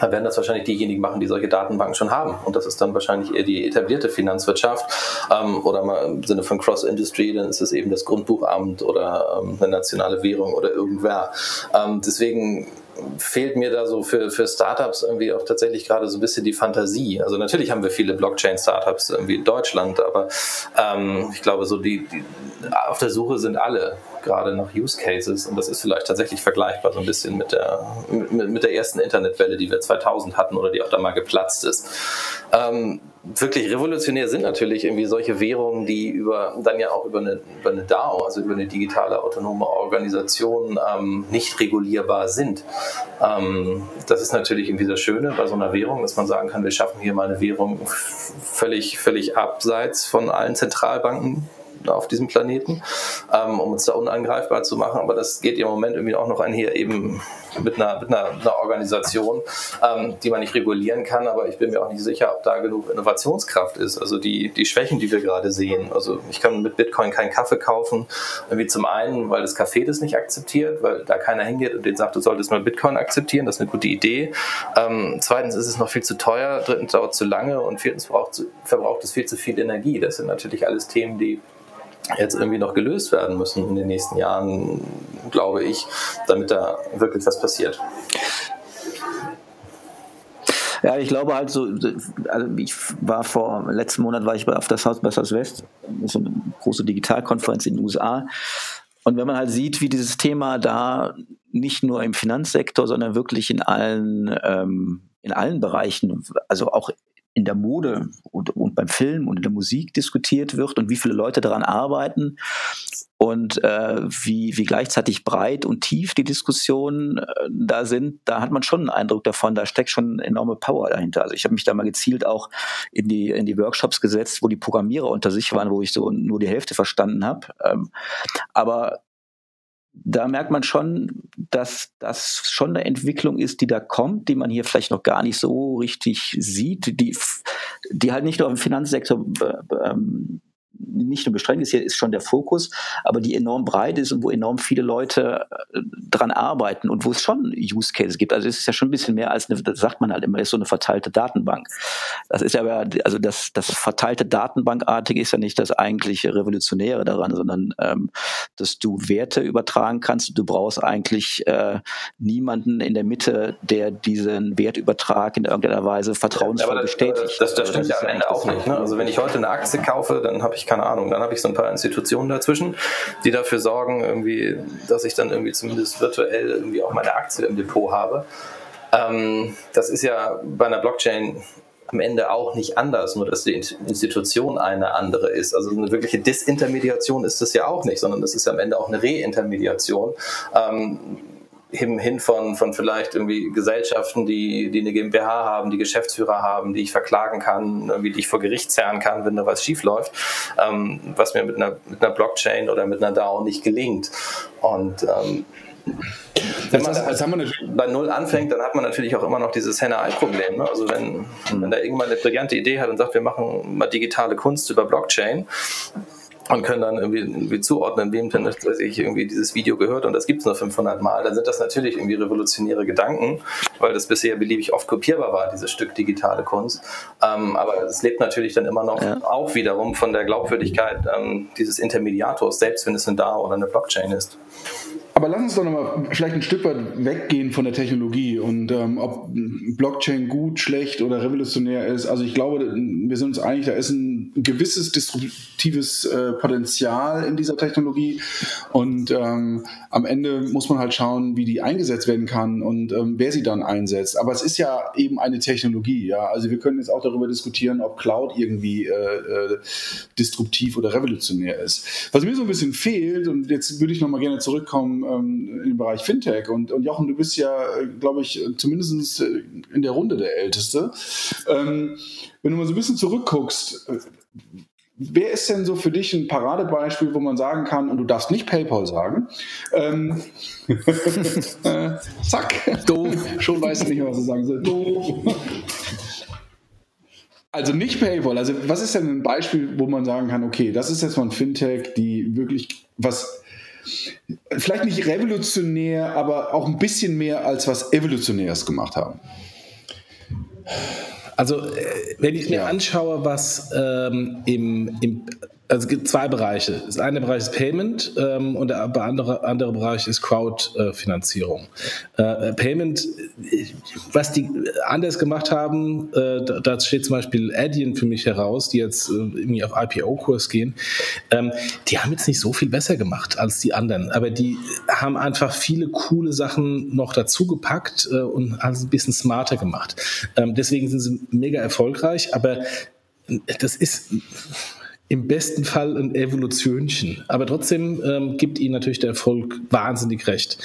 Speaker 3: dann werden das wahrscheinlich diejenigen machen, die solche Datenbanken schon haben. Und das ist dann wahrscheinlich eher die etablierte Finanzwirtschaft ähm, oder mal im Sinne von Cross-Industry, dann ist es eben das Grundbuchamt oder ähm, eine nationale Währung oder irgendwer. Ähm, deswegen fehlt mir da so für, für Startups irgendwie auch tatsächlich gerade so ein bisschen die Fantasie. Also natürlich haben wir viele Blockchain-Startups irgendwie in Deutschland, aber ähm, ich glaube, so die, die auf der Suche sind alle gerade nach Use Cases und das ist vielleicht tatsächlich vergleichbar so ein bisschen mit der, mit, mit der ersten Internetwelle, die wir 2000 hatten oder die auch da mal geplatzt ist. Ähm, wirklich revolutionär sind natürlich irgendwie solche Währungen, die über dann ja auch über eine, über eine DAO, also über eine digitale autonome Organisation, ähm, nicht regulierbar sind. Ähm, das ist natürlich irgendwie das Schöne bei so einer Währung, dass man sagen kann, wir schaffen hier mal eine Währung völlig, völlig abseits von allen Zentralbanken auf diesem Planeten, ähm, um uns da unangreifbar zu machen. Aber das geht im Moment irgendwie auch noch einher eben mit einer, mit einer, einer Organisation, ähm, die man nicht regulieren kann. Aber ich bin mir auch nicht sicher, ob da genug Innovationskraft ist. Also die, die Schwächen, die wir gerade sehen. Also ich kann mit Bitcoin keinen Kaffee kaufen. Irgendwie zum einen, weil das Café das nicht akzeptiert, weil da keiner hingeht und den sagt, du solltest mal Bitcoin akzeptieren. Das ist eine gute Idee. Ähm, zweitens ist es noch viel zu teuer. Drittens dauert es zu lange. Und viertens braucht, verbraucht es viel zu viel Energie. Das sind natürlich alles Themen, die jetzt irgendwie noch gelöst werden müssen in den nächsten Jahren, glaube ich, damit da wirklich was passiert.
Speaker 4: Ja, ich glaube halt so, also ich war vor, letzten Monat war ich auf der South by Southwest, so eine große Digitalkonferenz in den USA Und wenn man halt sieht, wie dieses Thema da nicht nur im Finanzsektor, sondern wirklich in allen, ähm, in allen Bereichen, also auch in der Mode und, und, beim Film und in der Musik diskutiert wird und wie viele Leute daran arbeiten und äh, wie, wie gleichzeitig breit und tief die Diskussionen äh, da sind, da hat man schon einen Eindruck davon, da steckt schon enorme Power dahinter. Also ich habe mich da mal gezielt auch in die, in die Workshops gesetzt, wo die Programmierer unter sich waren, wo ich so nur die Hälfte verstanden habe. Ähm, aber da merkt man schon, dass das schon eine Entwicklung ist, die da kommt, die man hier vielleicht noch gar nicht so richtig sieht, die, die halt nicht nur im Finanzsektor ähm, nicht nur beschränkt ist, hier ist schon der Fokus, aber die enorm breit ist und wo enorm viele Leute äh, dran arbeiten und wo es schon Use Cases gibt. Also es ist ja schon ein bisschen mehr als eine, das sagt man halt immer, ist so eine verteilte Datenbank. Das ist ja aber, also das, das verteilte Datenbankartige ist ja nicht das eigentliche Revolutionäre daran, sondern ähm, dass du Werte übertragen kannst. Du brauchst eigentlich äh, niemanden in der Mitte, der diesen Wertübertrag in irgendeiner Weise vertrauensvoll
Speaker 3: ja,
Speaker 4: das, bestätigt.
Speaker 3: Das, das, das stimmt ja am Ende auch nicht. Ne? Also wenn ich heute eine Aktie kaufe, dann habe ich keine Ahnung, dann habe ich so ein paar Institutionen dazwischen, die dafür sorgen, irgendwie, dass ich dann irgendwie zumindest virtuell irgendwie auch meine Aktie im Depot habe. Ähm, das ist ja bei einer Blockchain am Ende auch nicht anders, nur dass die Institution eine andere ist. Also eine wirkliche Disintermediation ist das ja auch nicht, sondern das ist ja am Ende auch eine Reintermediation. Ähm, hin, hin von, von vielleicht irgendwie Gesellschaften, die, die eine GmbH haben, die Geschäftsführer haben, die ich verklagen kann, irgendwie, die ich vor Gericht zerren kann, wenn da was schief läuft, ähm, was mir mit einer, mit einer Blockchain oder mit einer DAO nicht gelingt. Und ähm, wenn man das, das bei Null anfängt, dann hat man natürlich auch immer noch dieses Henne-Ei-Problem. Ne? Also wenn, wenn da irgendwann eine brillante Idee hat und sagt, wir machen mal digitale Kunst über Blockchain, und können dann irgendwie, irgendwie zuordnen, wem denn ich irgendwie dieses Video gehört und das gibt es nur 500 Mal, dann sind das natürlich irgendwie revolutionäre Gedanken, weil das bisher beliebig oft kopierbar war, dieses Stück digitale Kunst. Ähm, aber es lebt natürlich dann immer noch ja. auch wiederum von der Glaubwürdigkeit ähm, dieses Intermediators, selbst wenn es ein DAO oder eine Blockchain ist.
Speaker 1: Aber lass uns doch nochmal vielleicht ein Stück weit weggehen von der Technologie und ähm, ob Blockchain gut, schlecht oder revolutionär ist. Also ich glaube, wir sind uns einig, da ist ein gewisses disruptives äh, Potenzial in dieser Technologie und ähm, am Ende muss man halt schauen, wie die eingesetzt werden kann und ähm, wer sie dann einsetzt. Aber es ist ja eben eine Technologie, ja. Also wir können jetzt auch darüber diskutieren, ob Cloud irgendwie äh, äh, disruptiv oder revolutionär ist. Was mir so ein bisschen fehlt und jetzt würde ich nochmal gerne zurückkommen ähm, im Bereich Fintech. Und, und Jochen, du bist ja, äh, glaube ich, zumindest äh, in der Runde der Älteste. Ähm, wenn du mal so ein bisschen zurückguckst, äh, wer ist denn so für dich ein Paradebeispiel, wo man sagen kann, und du darfst nicht PayPal sagen, ähm, <laughs> äh, zack, doof, schon weißt du nicht mehr, was du sagen sollst, doof. Also nicht PayPal, also was ist denn ein Beispiel, wo man sagen kann, okay, das ist jetzt mal ein Fintech, die wirklich was vielleicht nicht revolutionär, aber auch ein bisschen mehr als was Evolutionäres gemacht haben.
Speaker 2: Also, äh, wenn ich mir ja. anschaue, was ähm, im, im also es gibt zwei Bereiche. Das eine Bereich ist Payment ähm, und der andere, andere Bereich ist Crowdfinanzierung. Äh, Payment, was die anders gemacht haben, äh, da, da, steht zum Beispiel Adyen für mich heraus, die jetzt äh, irgendwie auf IPO-Kurs gehen. Ähm, die haben jetzt nicht so viel besser gemacht als die anderen, aber die haben einfach viele coole Sachen noch dazu gepackt äh, und alles ein bisschen smarter gemacht. Ähm, deswegen sind sie mega erfolgreich, aber das ist im besten Fall ein Evolutionchen. Aber trotzdem ähm, gibt ihnen natürlich der Erfolg wahnsinnig recht.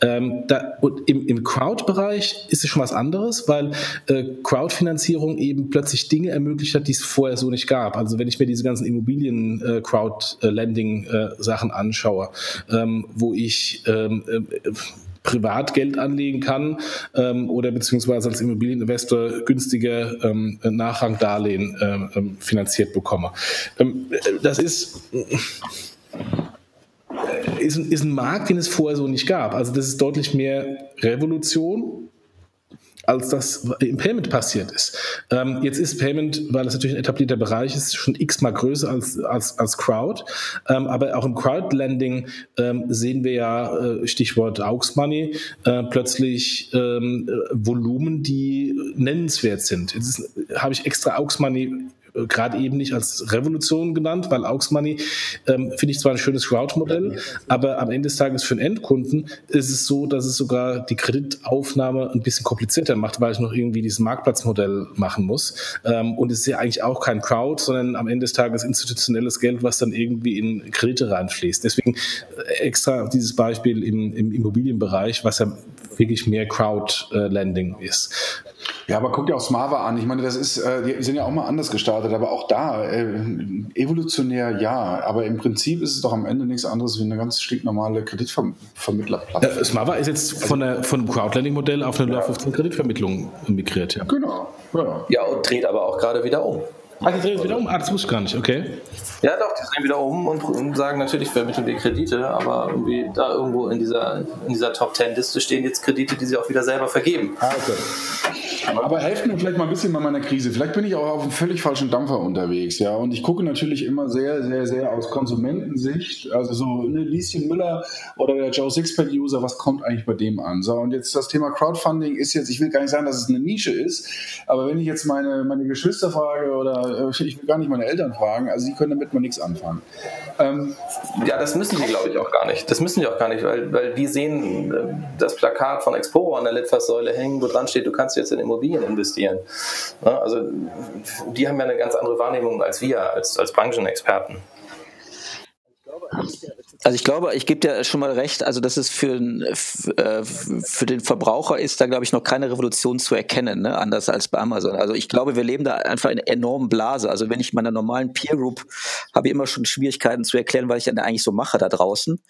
Speaker 2: Ähm, da, und im, im Crowd-Bereich ist es schon was anderes, weil äh, Crowdfinanzierung eben plötzlich Dinge ermöglicht hat, die es vorher so nicht gab. Also wenn ich mir diese ganzen Immobilien-Crowd-Lending-Sachen äh, anschaue, ähm, wo ich ähm, äh, privat Geld anlegen kann ähm, oder beziehungsweise als Immobilieninvestor günstiger ähm, Nachrangdarlehen ähm, ähm finanziert bekomme. Ähm, das ist äh, ist ein Markt, den es vorher so nicht gab. Also das ist deutlich mehr Revolution als das im Payment passiert ist. Ähm, jetzt ist Payment, weil es natürlich ein etablierter Bereich ist, schon x-mal größer als, als, als Crowd. Ähm, aber auch im Crowdlending ähm, sehen wir ja, äh, Stichwort Aux Money, äh, plötzlich ähm, Volumen, die nennenswert sind. Jetzt habe ich extra Aux Money äh, gerade eben nicht als Revolution genannt, weil Aux Money ähm, finde ich zwar ein schönes Crowd-Modell, aber am Ende des Tages für den Endkunden ist es so, dass es sogar die Kreditaufnahme ein bisschen komplizierter macht, weil ich noch irgendwie dieses Marktplatzmodell machen muss. Ähm, und es ist ja eigentlich auch kein Crowd, sondern am Ende des Tages institutionelles Geld, was dann irgendwie in Kredite reinfließt. Deswegen äh, extra dieses Beispiel im, im Immobilienbereich, was ja wirklich mehr Crowd-Landing ist.
Speaker 1: Ja, aber guck dir auch Smava an. Ich meine, das ist, äh, die sind ja auch mal anders gestartet, aber auch da, äh, evolutionär ja. Aber im Prinzip ist es doch am Ende nichts anderes wie eine ganz stinknormale Kreditvermittlerplattform.
Speaker 2: Äh, Smava ist jetzt von, der, von einem Crowdlending-Modell auf eine ja. Kreditvermittlung migriert.
Speaker 1: Ja. Genau.
Speaker 3: Ja. ja, und dreht aber auch gerade wieder um.
Speaker 2: Ah, die drehen wieder um? Ah, das wusste ich gar nicht, okay.
Speaker 3: Ja, doch, die drehen wieder um und, und sagen natürlich vermitteln wir Kredite, aber irgendwie da irgendwo in dieser, in dieser Top Ten Liste stehen jetzt Kredite, die sie auch wieder selber vergeben. Ah,
Speaker 1: okay. Aber helft mir vielleicht mal ein bisschen bei meiner Krise. Vielleicht bin ich auch auf einem völlig falschen Dampfer unterwegs, ja. Und ich gucke natürlich immer sehr, sehr, sehr aus Konsumentensicht. Also so eine Lieschen Müller oder der Joe Sixpack-User, was kommt eigentlich bei dem an? So, und jetzt das Thema Crowdfunding ist jetzt, ich will gar nicht sagen, dass es eine Nische ist, aber wenn ich jetzt meine, meine Geschwister frage oder äh, ich will gar nicht meine Eltern fragen, also sie können damit mal nichts anfangen.
Speaker 3: Ähm, ja, das müssen die, glaube ich, auch gar nicht. Das müssen die auch gar nicht, weil, weil die sehen äh, das Plakat von Exporo an der Litfaßsäule hängen, wo dran steht, du kannst jetzt in Immobilien investieren. Ja, also die haben ja eine ganz andere Wahrnehmung als wir, als, als Branchenexperten.
Speaker 4: Also ich glaube, ich gebe dir schon mal recht, also das ist für, äh, für den Verbraucher ist da, glaube ich, noch keine Revolution zu erkennen, ne? anders als bei Amazon. Also ich glaube, wir leben da einfach in einer enormen Blase. Also wenn ich meiner normalen Peer Group habe ich immer schon Schwierigkeiten zu erklären, was ich dann eigentlich so mache da draußen,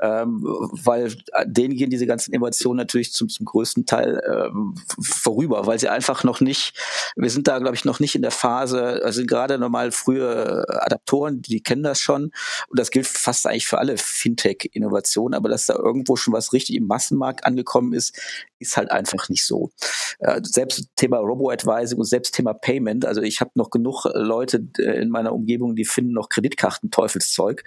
Speaker 4: ähm, weil denen gehen diese ganzen Innovationen natürlich zum, zum größten Teil ähm, vorüber, weil sie einfach noch nicht, wir sind da, glaube ich, noch nicht in der Phase, also gerade normal frühe Adaptoren, die kennen das schon und das gilt fast eigentlich für alle Fintech-Innovation, aber dass da irgendwo schon was richtig im Massenmarkt angekommen ist, ist halt einfach nicht so. Äh, selbst Thema Robo-Advising und selbst Thema Payment, also ich habe noch genug Leute äh, in meiner Umgebung, die finden noch Kreditkarten Teufelszeug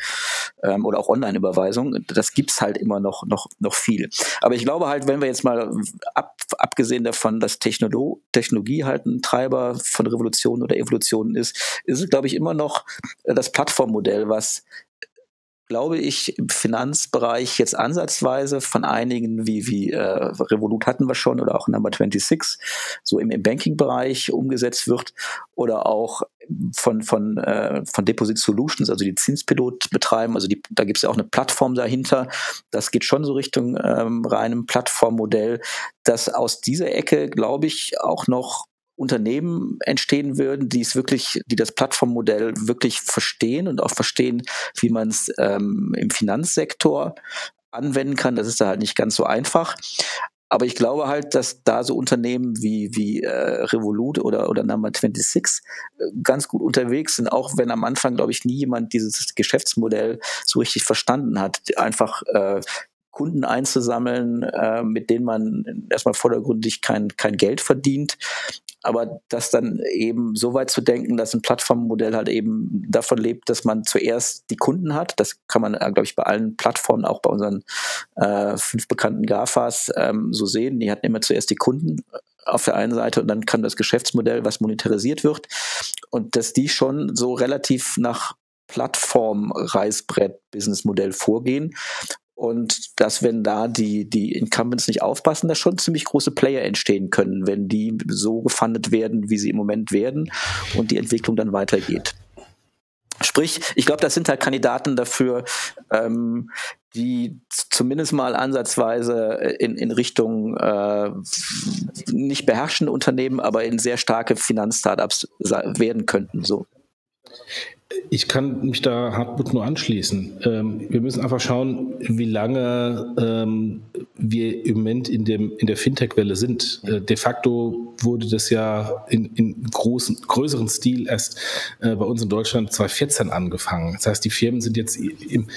Speaker 4: ähm, oder auch Online-Überweisung. Das gibt's halt immer noch, noch, noch viel. Aber ich glaube halt, wenn wir jetzt mal ab, abgesehen davon, dass Technolo Technologie halt ein Treiber von Revolution oder Evolution ist, ist es, glaube ich, immer noch das Plattformmodell, was glaube ich, im Finanzbereich jetzt ansatzweise von einigen wie, wie äh, Revolut hatten wir schon oder auch Number 26 so im, im Banking-Bereich umgesetzt wird oder auch von, von, äh, von Deposit Solutions, also die Zinspilot betreiben. Also die, da gibt es ja auch eine Plattform dahinter. Das geht schon so Richtung ähm, reinem Plattformmodell, das aus dieser Ecke, glaube ich, auch noch Unternehmen entstehen würden, die es wirklich, die das Plattformmodell wirklich verstehen und auch verstehen, wie man es ähm, im Finanzsektor anwenden kann. Das ist da halt nicht ganz so einfach. Aber ich glaube halt, dass da so Unternehmen wie, wie äh, Revolut oder, oder Number 26 äh, ganz gut unterwegs sind, auch wenn am Anfang, glaube ich, nie jemand dieses Geschäftsmodell so richtig verstanden hat. Einfach äh, Kunden einzusammeln, äh, mit denen man erstmal vordergründig kein, kein Geld verdient, aber das dann eben so weit zu denken, dass ein Plattformmodell halt eben davon lebt, dass man zuerst die Kunden hat. Das kann man, äh, glaube ich, bei allen Plattformen, auch bei unseren äh, fünf bekannten GAFAs ähm, so sehen. Die hatten immer zuerst die Kunden äh, auf der einen Seite und dann kam das Geschäftsmodell, was monetarisiert wird. Und dass die schon so relativ nach Plattform-Reißbrett-Businessmodell vorgehen und dass, wenn da die, die Incumbents nicht aufpassen, da schon ziemlich große Player entstehen können, wenn die so gefundet werden, wie sie im Moment werden und die Entwicklung dann weitergeht. Sprich, ich glaube, das sind halt Kandidaten dafür, ähm, die zumindest mal ansatzweise in, in Richtung äh, nicht beherrschende Unternehmen, aber in sehr starke Finanzstartups werden könnten. So.
Speaker 2: Ich kann mich da Hartmut nur anschließen. Ähm, wir müssen einfach schauen, wie lange ähm, wir im Moment in, dem, in der Fintech-Welle sind. Äh, de facto wurde das ja in, in großen, größeren Stil erst äh, bei uns in Deutschland 2014 angefangen. Das heißt, die Firmen sind jetzt im,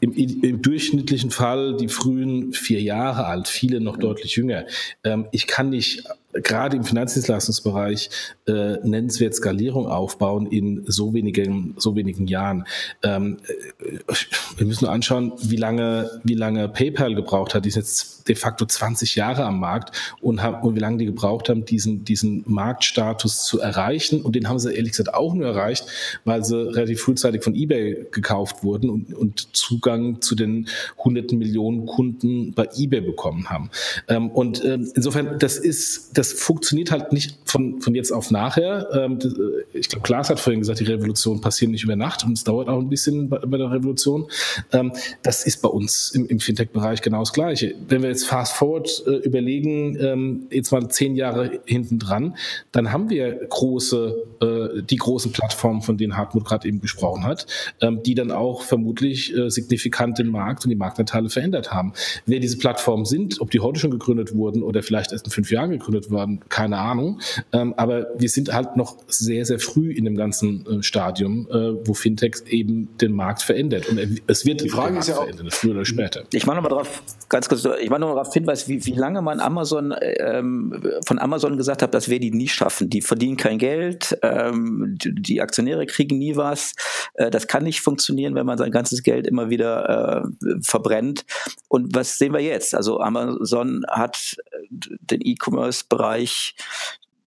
Speaker 2: im, im durchschnittlichen Fall die frühen vier Jahre alt, viele noch deutlich jünger. Ähm, ich kann nicht gerade im Finanzdienstleistungsbereich äh, nennenswert Skalierung aufbauen in so wenigen, so wenigen Jahren. Ähm, äh, wir müssen nur anschauen, wie lange, wie lange PayPal gebraucht hat. Die ist jetzt de facto 20 Jahre am Markt und, haben, und wie lange die gebraucht haben, diesen, diesen Marktstatus zu erreichen. Und den haben sie ehrlich gesagt auch nur erreicht, weil sie relativ frühzeitig von eBay gekauft wurden und, und Zugang zu den hunderten Millionen Kunden bei eBay bekommen haben. Ähm, und ähm, insofern, das ist, das funktioniert halt nicht von, von jetzt auf nachher. Ähm, das, äh, ich glaube, Klaas hat vorhin gesagt, die Revolution passiert nicht über Nacht und es dauert auch ein bisschen bei, bei der Revolution. Ähm, das ist bei uns im, im Fintech-Bereich genau das Gleiche. Wenn wir jetzt fast forward äh, überlegen, ähm, jetzt mal zehn Jahre hinten dran, dann haben wir große, äh, die großen Plattformen, von denen Hartmut gerade eben gesprochen hat, ähm, die dann auch vermutlich äh, signifikant den Markt und die Marktanteile verändert haben. Wer diese Plattformen sind, ob die heute schon gegründet wurden oder vielleicht erst in fünf Jahren gegründet wurden, keine Ahnung. Ähm, aber wir sind halt noch sehr, sehr früh in dem ganzen äh, Stadium, äh, wo Fintech eben den Markt verändert. Und es wird
Speaker 1: die Frage ist ja auch,
Speaker 2: verändern, früher oder später.
Speaker 4: Ich mache nochmal darauf, ganz kurz, ich mache nochmal darauf hinweisen, wie, wie lange man Amazon ähm, von Amazon gesagt hat, dass wir die nie schaffen. Die verdienen kein Geld, ähm, die, die, Aktionäre kriegen nie was. Äh, das kann nicht funktionieren, wenn man sein ganzes Geld immer wieder äh, verbrennt. Und was sehen wir jetzt? Also Amazon hat den E-Commerce-Bereich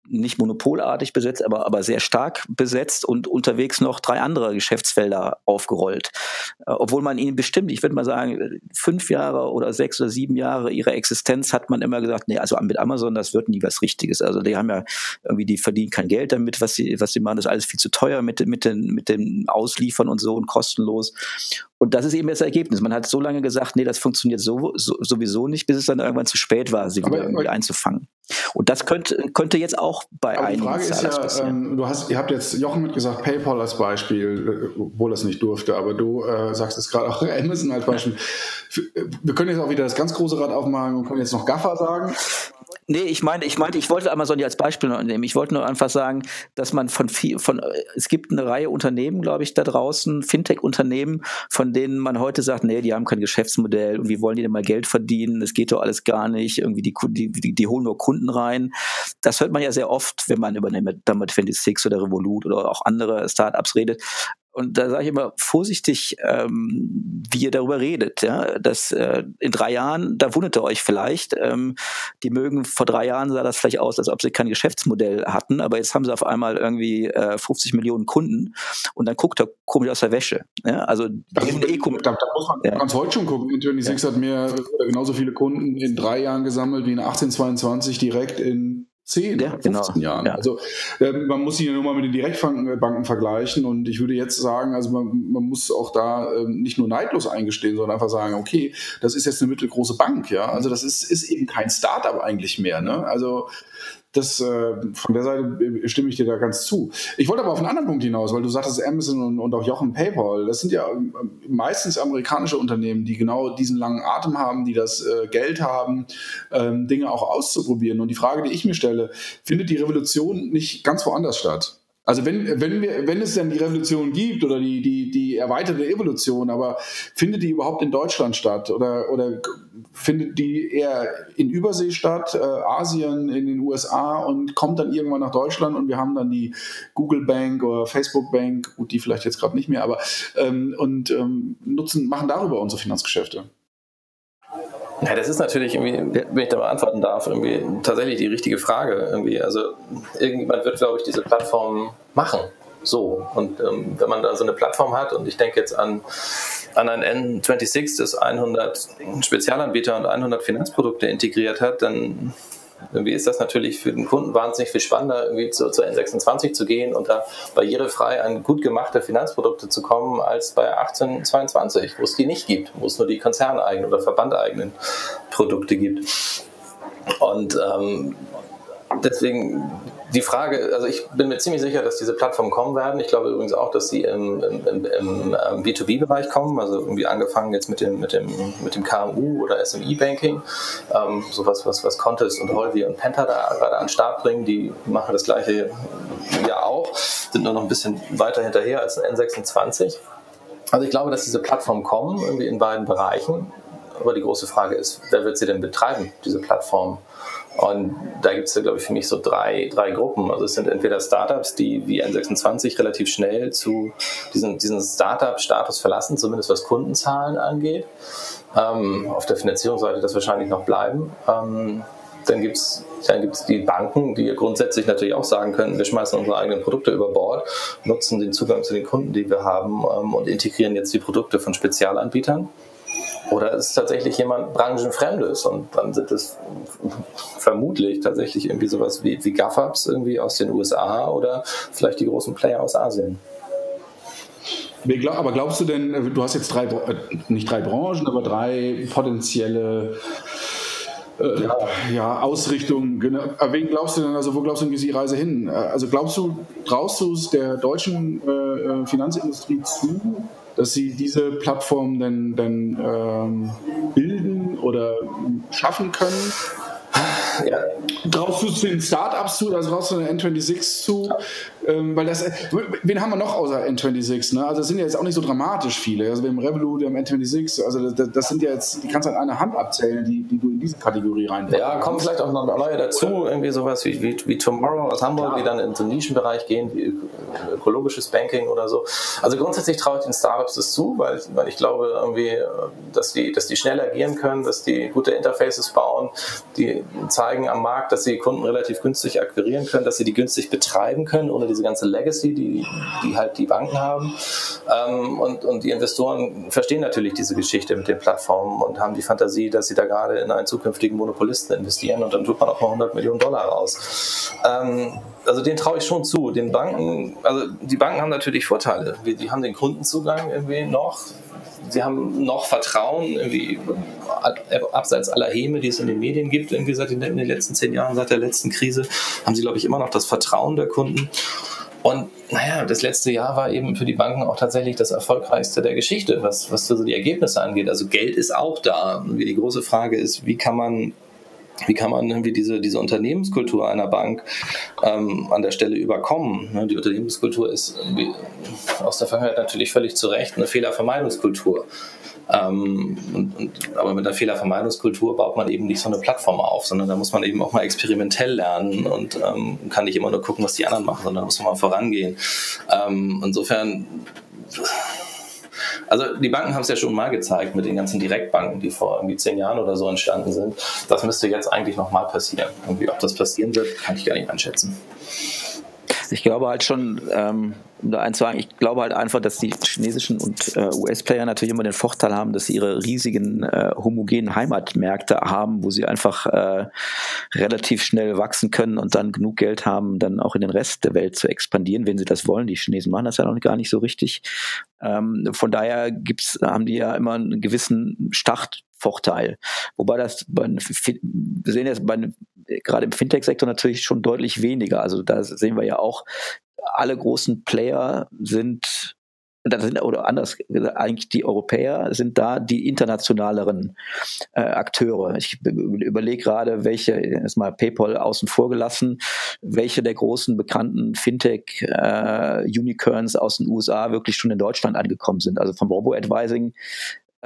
Speaker 4: nicht monopolartig besetzt, aber, aber sehr stark besetzt und unterwegs noch drei andere Geschäftsfelder aufgerollt. Äh, obwohl man ihnen bestimmt, ich würde mal sagen, fünf Jahre oder sechs oder sieben Jahre ihrer Existenz hat man immer gesagt, nee, also mit Amazon, das wird nie was Richtiges. Also die haben ja irgendwie, die verdienen kein Geld damit, was sie, was sie machen, das ist alles viel zu teuer mit, mit, den, mit dem Ausliefern und so und kostenlos. Und das ist eben das Ergebnis. Man hat so lange gesagt, nee, das funktioniert so, so, sowieso nicht, bis es dann irgendwann zu spät war, sie wieder irgendwie einzufangen. Und das könnte, könnte jetzt auch bei
Speaker 1: aber einigen Die Frage ist ja, ähm, du hast, ihr habt jetzt Jochen mit gesagt, PayPal als Beispiel, äh, obwohl das nicht durfte, aber du äh, sagst es gerade auch <laughs> Amazon als Beispiel. Wir können jetzt auch wieder das ganz große Rad aufmachen und können jetzt noch Gaffer sagen.
Speaker 4: Nee, ich meine, ich meinte, ich wollte Amazon ja als Beispiel nehmen. Ich wollte nur einfach sagen, dass man von viel, von, es gibt eine Reihe Unternehmen, glaube ich, da draußen, Fintech-Unternehmen, von denen man heute sagt, nee, die haben kein Geschäftsmodell und wie wollen die denn mal Geld verdienen? Das geht doch alles gar nicht. Irgendwie die, die, die, holen nur Kunden rein. Das hört man ja sehr oft, wenn man über damit 26 oder Revolut oder auch andere Startups redet. Und da sage ich immer vorsichtig, ähm, wie ihr darüber redet. Ja? Das, äh, in drei Jahren, da wundert ihr euch vielleicht. Ähm, die mögen, vor drei Jahren sah das vielleicht aus, als ob sie kein Geschäftsmodell hatten, aber jetzt haben sie auf einmal irgendwie äh, 50 Millionen Kunden und dann guckt er komisch aus der Wäsche. Ja? Also,
Speaker 1: also da, da, muss man ja. ganz heute schon gucken. Intuition ja. hat mehr genauso viele Kunden in drei Jahren gesammelt wie in 1822 direkt in 10, ja, 15 genau. Jahren. Ja. Also äh, man muss sich nur mal mit den Direktbanken vergleichen und ich würde jetzt sagen, also man, man muss auch da äh, nicht nur neidlos eingestehen, sondern einfach sagen, okay, das ist jetzt eine mittelgroße Bank, ja. Also das ist, ist eben kein Startup eigentlich mehr. Ne? Also das, äh, von der Seite stimme ich dir da ganz zu. Ich wollte aber auf einen anderen Punkt hinaus, weil du sagtest Amazon und, und auch Jochen PayPal. Das sind ja ähm, meistens amerikanische Unternehmen, die genau diesen langen Atem haben, die das äh, Geld haben, ähm, Dinge auch auszuprobieren. Und die Frage, die ich mir stelle, findet die Revolution nicht ganz woanders statt? Also wenn, wenn, wir, wenn es denn die Revolution gibt oder die, die, die erweiterte Evolution, aber findet die überhaupt in Deutschland statt oder, oder findet die eher in Übersee statt, äh, Asien, in den USA und kommt dann irgendwann nach Deutschland und wir haben dann die Google Bank oder Facebook Bank, gut, die vielleicht jetzt gerade nicht mehr, aber ähm, und ähm, nutzen, machen darüber unsere Finanzgeschäfte.
Speaker 3: Ja, das ist natürlich irgendwie, wenn ich da beantworten darf, irgendwie tatsächlich die richtige Frage. Irgendwie. Also irgendjemand wird, glaube ich, diese Plattform machen. So. Und ähm, wenn man da so eine Plattform hat, und ich denke jetzt an, an ein N26, das 100 Spezialanbieter und 100 Finanzprodukte integriert hat, dann irgendwie ist das natürlich für den Kunden wahnsinnig viel spannender, irgendwie zu, zur N26 zu gehen und da barrierefrei an gut gemachte Finanzprodukte zu kommen, als bei 1822, wo es die nicht gibt, wo es nur die konzerneigenen oder verbandeigenen Produkte gibt. Und ähm, deswegen die Frage, also ich bin mir ziemlich sicher, dass diese Plattformen kommen werden. Ich glaube übrigens auch, dass sie im, im, im, ähm, B2B-Bereich kommen, also irgendwie angefangen jetzt mit dem, mit dem, mit dem KMU oder SME-Banking, ähm, sowas, was, was Contest und Holvi und Penta da gerade an den Start bringen, die machen das gleiche ja auch, sind nur noch ein bisschen weiter hinterher als ein N26. Also ich glaube, dass diese Plattformen kommen, irgendwie in beiden Bereichen aber die große Frage ist, wer wird sie denn betreiben, diese Plattform? Und da gibt es, glaube ich, für mich so drei, drei Gruppen. Also es sind entweder Startups, die wie N26 relativ schnell zu diesem, diesen Startup-Status verlassen, zumindest was Kundenzahlen angeht. Ähm, auf der Finanzierungsseite das wahrscheinlich noch bleiben. Ähm, dann gibt es dann gibt's die Banken, die grundsätzlich natürlich auch sagen können, wir schmeißen unsere eigenen Produkte über Bord, nutzen den Zugang zu den Kunden, die wir haben ähm, und integrieren jetzt die Produkte von Spezialanbietern. Oder ist es tatsächlich jemand Branchenfremdes und dann sind es vermutlich tatsächlich irgendwie sowas wie, wie GAFAPs irgendwie aus den USA oder vielleicht die großen Player aus Asien.
Speaker 1: Aber glaubst du denn, du hast jetzt drei, äh, nicht drei Branchen, aber drei potenzielle äh, ja. ja, Ausrichtungen. Genau. Wen glaubst du denn, also wo glaubst du, wie ist die Reise hin? Äh, also glaubst du, traust du es der deutschen äh, Finanzindustrie zu, dass sie diese Plattform denn, denn ähm, bilden oder schaffen können? Ja. Traust du es den Startups zu, also traust du den N26 zu? Ähm, weil das, wen haben wir noch außer N26? Ne? Also es sind ja jetzt auch nicht so dramatisch viele. Also wir haben Revolut, wir haben N26, also das, das sind ja jetzt, die kannst du an einer Hand abzählen, die, die du in diese Kategorie reinpackst.
Speaker 3: Ja, kommen vielleicht auch noch neue dazu, irgendwie sowas wie, wie, wie Tomorrow aus Hamburg, Klar. die dann in den Nischenbereich gehen, wie ökologisches Banking oder so. Also grundsätzlich traue ich den Startups das zu, weil, weil ich glaube irgendwie, dass die, dass die schnell agieren können, dass die gute Interfaces bauen, die zeigen am Markt, dass sie Kunden relativ günstig akquirieren können, dass sie die günstig betreiben können, ohne diese ganze Legacy, die, die halt die Banken haben. Ähm, und, und die Investoren verstehen natürlich diese Geschichte mit den Plattformen und haben die Fantasie, dass sie da gerade in einen zukünftigen Monopolisten investieren und dann tut man auch mal 100 Millionen Dollar raus. Ähm, also den traue ich schon zu. Den Banken, also die Banken haben natürlich Vorteile. Die haben den Kundenzugang irgendwie noch sie haben noch Vertrauen, irgendwie abseits aller Häme, die es in den Medien gibt, irgendwie seit den, in den letzten zehn Jahren, seit der letzten Krise, haben sie, glaube ich, immer noch das Vertrauen der Kunden. Und naja, das letzte Jahr war eben für die Banken auch tatsächlich das erfolgreichste der Geschichte, was, was so die Ergebnisse angeht. Also Geld ist auch da. Die große Frage ist, wie kann man wie kann man irgendwie diese, diese Unternehmenskultur einer Bank ähm, an der Stelle überkommen? Ne, die Unternehmenskultur ist aus der Vergangenheit natürlich völlig zu Recht eine Fehlervermeidungskultur. Ähm, und, und, aber mit einer Fehlervermeidungskultur baut man eben nicht so eine Plattform auf, sondern da muss man eben auch mal experimentell lernen und ähm, kann nicht immer nur gucken, was die anderen machen, sondern muss man mal vorangehen. Ähm, insofern also die Banken haben es ja schon mal gezeigt mit den ganzen Direktbanken, die vor irgendwie zehn Jahren oder so entstanden sind. Das müsste jetzt eigentlich nochmal passieren. Irgendwie, ob das passieren wird, kann ich gar nicht einschätzen.
Speaker 4: Ich glaube halt schon, ähm, um da einzuhaken, ich glaube halt einfach, dass die chinesischen und äh, US-Player natürlich immer den Vorteil haben, dass sie ihre riesigen äh, homogenen Heimatmärkte haben, wo sie einfach äh, relativ schnell wachsen können und dann genug Geld haben, dann auch in den Rest der Welt zu expandieren, wenn sie das wollen. Die Chinesen machen das ja noch gar nicht so richtig. Ähm, von daher gibt's, haben die ja immer einen gewissen Startvorteil. Wobei das, bei, wir sehen jetzt bei, gerade im Fintech-Sektor natürlich schon deutlich weniger. Also da sehen wir ja auch, alle großen Player sind sind, oder anders, eigentlich die Europäer sind da die internationaleren äh, Akteure. Ich überlege gerade, welche, erstmal PayPal außen vor gelassen, welche der großen bekannten Fintech-Unicorns äh, aus den USA wirklich schon in Deutschland angekommen sind. Also vom Robo-Advising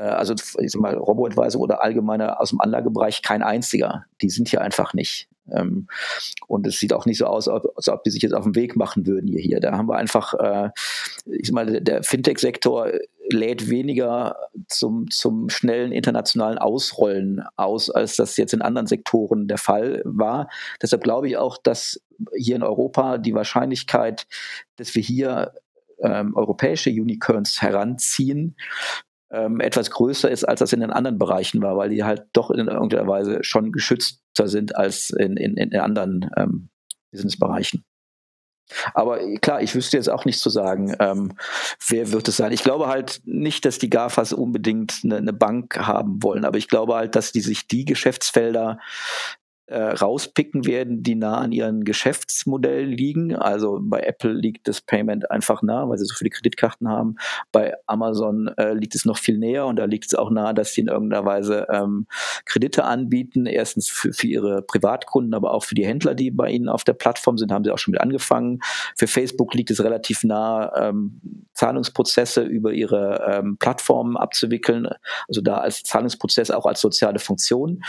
Speaker 4: also ich sag mal, Robo-Advisor oder allgemeiner aus dem Anlagebereich kein einziger. Die sind hier einfach nicht. Ähm, und es sieht auch nicht so aus, als ob die sich jetzt auf den Weg machen würden hier. hier. Da haben wir einfach, äh, ich sag mal, der Fintech-Sektor lädt weniger zum, zum schnellen internationalen Ausrollen aus, als das jetzt in anderen Sektoren der Fall war. Deshalb glaube ich auch, dass hier in Europa die Wahrscheinlichkeit, dass wir hier ähm, europäische Unicorns heranziehen, ähm, etwas größer ist, als das in den anderen Bereichen war, weil die halt doch in irgendeiner Weise schon geschützter sind als in, in, in anderen ähm, Businessbereichen. Aber klar, ich wüsste jetzt auch nicht zu sagen, ähm, wer wird es sein. Ich glaube halt nicht, dass die GAFAs unbedingt eine, eine, Bank haben wollen, aber ich glaube halt, dass die sich die Geschäftsfelder äh, rauspicken werden, die nah an ihren Geschäftsmodellen liegen. Also bei Apple liegt das Payment einfach nah, weil sie so viele Kreditkarten haben. Bei Amazon äh, liegt es noch viel näher und da liegt es auch nah, dass sie in irgendeiner Weise ähm, Kredite anbieten. Erstens für, für ihre Privatkunden, aber auch für die Händler, die bei ihnen auf der Plattform sind, haben sie auch schon mit angefangen. Für Facebook liegt es relativ nah, ähm, Zahlungsprozesse über ihre ähm, Plattformen abzuwickeln. Also da als Zahlungsprozess auch als soziale Funktion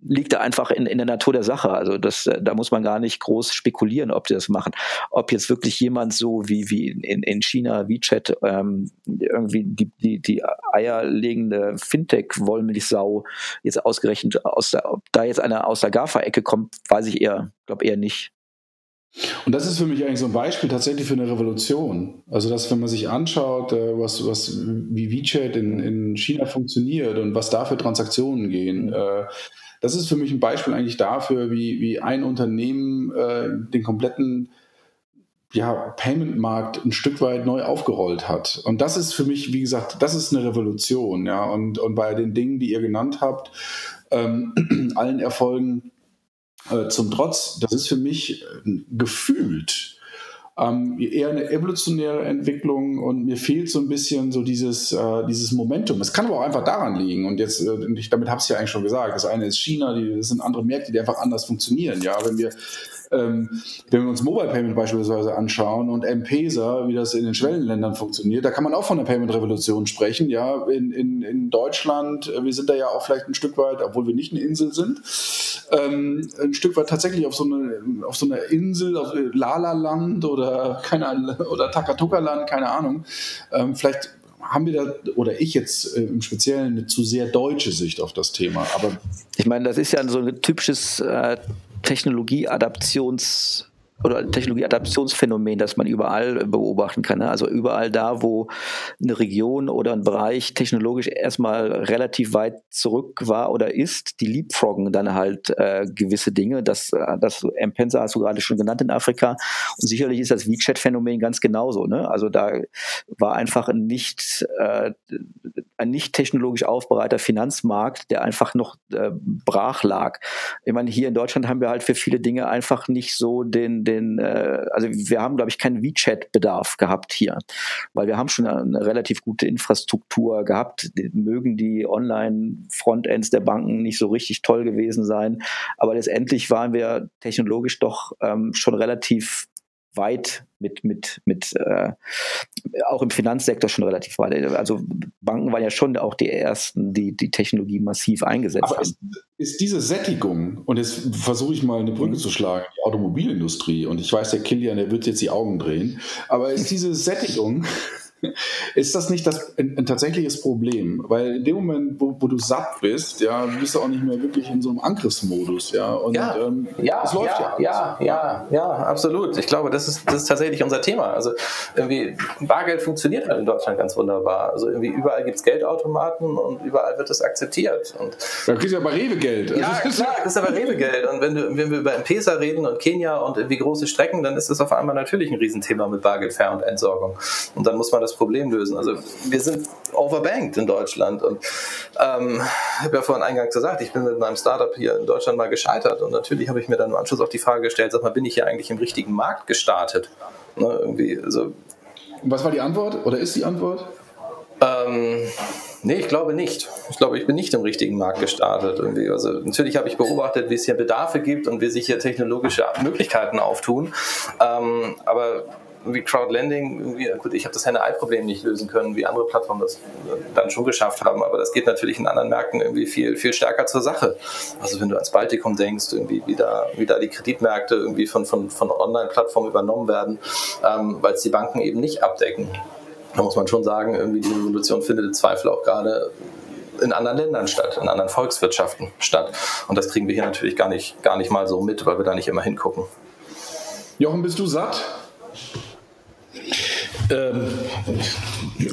Speaker 4: liegt da einfach in, in der Natur der Sache. Also das, äh, da muss man gar nicht groß spekulieren, ob die das machen. Ob jetzt wirklich jemand so wie, wie in, in China, WeChat, ähm, irgendwie die, die, die eierlegende Fintech-Wollmilchsau jetzt ausgerechnet aus der, ob da jetzt einer aus der GAFA-Ecke kommt, weiß ich eher, glaube eher nicht.
Speaker 1: Und das ist für mich eigentlich so ein Beispiel tatsächlich für eine Revolution. Also, dass wenn man sich anschaut, äh, was, was, wie WeChat in, in China funktioniert und was da für Transaktionen gehen, äh, das ist für mich ein Beispiel eigentlich dafür, wie, wie ein Unternehmen äh, den kompletten ja, Payment-Markt ein Stück weit neu aufgerollt hat. Und das ist für mich, wie gesagt, das ist eine Revolution. Ja? Und, und bei den Dingen, die ihr genannt habt, ähm, <clears throat> allen Erfolgen äh, zum Trotz, das ist für mich äh, gefühlt ähm, eher eine evolutionäre Entwicklung und mir fehlt so ein bisschen so dieses, äh, dieses Momentum. Es kann aber auch einfach daran liegen und jetzt, äh, damit habe ich ja eigentlich schon gesagt, das eine ist China, die, das sind andere Märkte, die einfach anders funktionieren. Ja, wenn wir ähm, wenn wir uns Mobile Payment beispielsweise anschauen und M-Pesa, wie das in den Schwellenländern funktioniert, da kann man auch von der Payment-Revolution sprechen. Ja, in, in, in Deutschland, äh, wir sind da ja auch vielleicht ein Stück weit, obwohl wir nicht eine Insel sind, ähm, ein Stück weit tatsächlich auf so eine, auf so einer Insel, auf Lala-Land oder keine oder Takatuka-Land, keine Ahnung. Ähm, vielleicht haben wir da, oder ich jetzt äh, im Speziellen, eine zu sehr deutsche Sicht auf das Thema. Aber
Speaker 4: ich meine, das ist ja so ein typisches äh, Technologieadaptions- oder Technologieadaptionsphänomen, das man überall beobachten kann. Ne? Also überall da, wo eine Region oder ein Bereich technologisch erstmal relativ weit zurück war oder ist, die leapfroggen dann halt äh, gewisse Dinge. Das, äh, das M-Pensa hast du gerade schon genannt in Afrika. Und sicherlich ist das WeChat-Phänomen ganz genauso. Ne? Also da war einfach ein nicht, äh, ein nicht technologisch aufbereiter Finanzmarkt, der einfach noch äh, brach lag. Ich meine, hier in Deutschland haben wir halt für viele Dinge einfach nicht so den den, äh, also wir haben, glaube ich, keinen WeChat-Bedarf gehabt hier, weil wir haben schon eine, relativ gute Infrastruktur gehabt. Mögen die Online-Frontends der Banken nicht so richtig toll gewesen sein, aber letztendlich waren wir technologisch doch ähm, schon relativ weit mit, mit, mit äh, auch im Finanzsektor schon relativ weit. Also Banken waren ja schon auch die ersten, die die Technologie massiv eingesetzt Aber haben.
Speaker 1: Ist, ist diese Sättigung, und jetzt versuche ich mal eine Brücke mhm. zu schlagen, die Automobilindustrie, und ich weiß, der Kilian, der wird jetzt die Augen drehen, aber ist diese Sättigung <laughs> ist das nicht das, ein, ein, tatsächliches Problem? Weil in dem Moment, wo, wo, du satt bist, ja, bist du auch nicht mehr wirklich in so einem Angriffsmodus, ja. Und
Speaker 3: ja, ähm, ja, es läuft ja, ja, ja, ja, ja, absolut. Ich glaube, das ist, das ist tatsächlich unser Thema. Also irgendwie Bargeld funktioniert halt in Deutschland ganz wunderbar. Also irgendwie überall gibt es Geldautomaten und überall wird es akzeptiert. Und
Speaker 1: da kriegst du ja bei Rewe Geld.
Speaker 3: Ja, also, <laughs> klar, das ist aber Rewe Geld. Und wenn, du, wenn wir über M-Pesa reden und Kenia und irgendwie große Strecken, dann ist das auf einmal natürlich ein Riesenthema mit Bargeldfair und Entsorgung. Und dann muss man das Problem lösen. Also wir sind overbanked in Deutschland und ähm, ich habe ja vorhin eingangs gesagt, ich bin mit meinem Startup hier in Deutschland mal gescheitert und natürlich habe ich mir dann im Anschluss auch die Frage gestellt, sag mal, bin ich hier eigentlich im richtigen Markt gestartet? Ne, irgendwie, also,
Speaker 1: Was war die Antwort oder ist die Antwort?
Speaker 3: Ähm, nee, ich glaube nicht. Ich glaube, ich bin nicht im richtigen Markt gestartet. Irgendwie. Also natürlich habe ich beobachtet, wie es hier Bedarfe gibt und wie sich hier technologische Möglichkeiten auftun. Ähm, aber wie Crowdlending, irgendwie, gut, ich habe das Henne-Ei-Problem nicht lösen können, wie andere Plattformen das dann schon geschafft haben, aber das geht natürlich in anderen Märkten irgendwie viel, viel stärker zur Sache. Also wenn du ans Baltikum denkst, irgendwie wie da, wie da die Kreditmärkte irgendwie von, von, von Online-Plattformen übernommen werden, ähm, weil es die Banken eben nicht abdecken. Da muss man schon sagen, irgendwie die Revolution findet im Zweifel auch gerade in anderen Ländern statt, in anderen Volkswirtschaften statt. Und das kriegen wir hier natürlich gar nicht, gar nicht mal so mit, weil wir da nicht immer hingucken.
Speaker 1: Jochen, bist du satt?
Speaker 2: Ähm,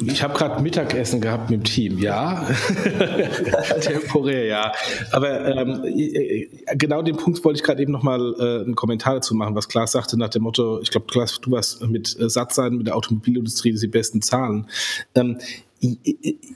Speaker 2: ich habe gerade Mittagessen gehabt mit dem Team, ja. <laughs> Temporär, ja. Aber ähm, äh, genau den Punkt wollte ich gerade eben nochmal äh, einen Kommentar dazu machen, was Klaas sagte nach dem Motto, ich glaube, Klaas, du warst mit äh, Satt sein mit der Automobilindustrie, die besten Zahlen. Ähm,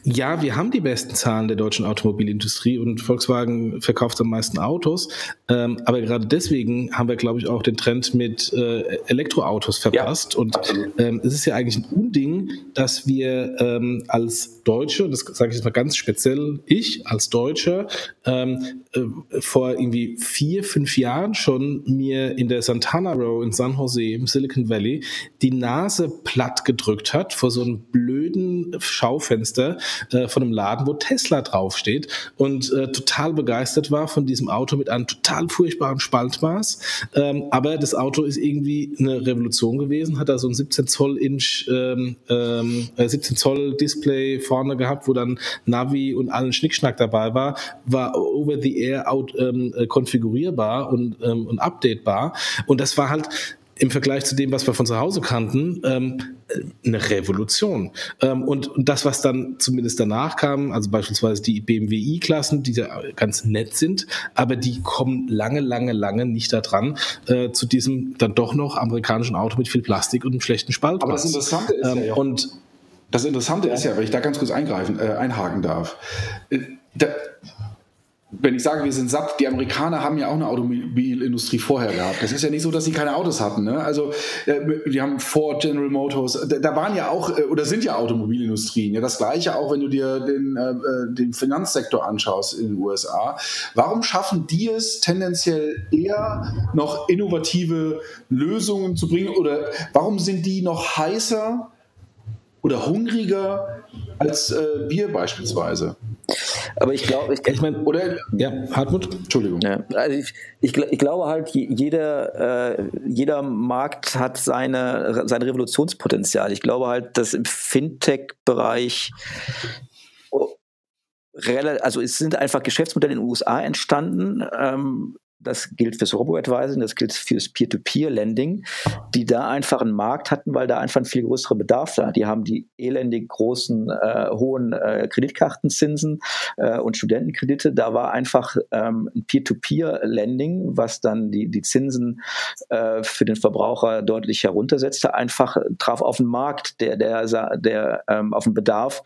Speaker 2: ja, wir haben die besten Zahlen der deutschen Automobilindustrie und Volkswagen verkauft am meisten Autos. Ähm, aber gerade deswegen haben wir, glaube ich, auch den Trend mit äh, Elektroautos verpasst. Ja, und ähm, es ist ja eigentlich ein Unding, dass wir ähm, als Deutsche, und das sage ich jetzt mal ganz speziell ich als Deutscher, ähm, äh, vor irgendwie vier, fünf Jahren schon mir in der Santana Row in San Jose im Silicon Valley die Nase platt gedrückt hat vor so einem blöden Schaufenster äh, von einem Laden, wo Tesla draufsteht und äh, total begeistert war von diesem Auto mit einem total furchtbaren Spaltmaß. Ähm, aber das Auto ist irgendwie eine Revolution gewesen, hat da so ein 17 Zoll Inch, ähm, ähm, 17 äh, Zoll Display vorne gehabt, wo dann Navi und allen Schnickschnack dabei war, war over the air out, ähm, äh, konfigurierbar und, ähm, und updatebar. Und das war halt im Vergleich zu dem, was wir von zu Hause kannten, ähm, eine Revolution. Ähm, und, und das, was dann zumindest danach kam, also beispielsweise die BMW i-Klassen, die ja ganz nett sind, aber die kommen lange, lange, lange nicht daran äh, zu diesem dann doch noch amerikanischen Auto mit viel Plastik und einem schlechten Spalt.
Speaker 1: Aber das Interessante ist ähm, ja, und das Interessante ja. ist ja, wenn ich da ganz kurz eingreifen, äh, einhaken darf. Äh, da, wenn ich sage, wir sind satt, die Amerikaner haben ja auch eine Automobilindustrie vorher gehabt. Das ist ja nicht so, dass sie keine Autos hatten. Ne? Also äh, die haben Ford, General Motors, da, waren ja auch äh, oder sind ja Automobilindustrien. Ja, das gleiche auch, wenn du dir den, äh, den Finanzsektor anschaust in den USA. Warum schaffen die es tendenziell eher noch innovative Lösungen zu bringen oder warum sind die noch heißer oder hungriger als äh, wir beispielsweise?
Speaker 4: Aber ich glaube, ich, ich meine, oder ja, Hartmut, Entschuldigung. Ja, also ich, ich, ich, glaube halt, jeder, äh, jeder Markt hat seine, sein Revolutionspotenzial. Ich glaube halt, dass im Fintech-Bereich oh, also es sind einfach Geschäftsmodelle in den USA entstanden, ähm, das gilt fürs Robo-Advising, das gilt fürs Peer-to-Peer-Lending, die da einfach einen Markt hatten, weil da einfach ein viel größerer Bedarf da. Die haben die elendig großen, äh, hohen äh, Kreditkartenzinsen äh, und Studentenkredite. Da war einfach ähm, ein Peer-to-Peer-Lending, was dann die, die Zinsen äh, für den Verbraucher deutlich heruntersetzte, einfach traf auf einen Markt, der, der, der ähm, auf einen Bedarf,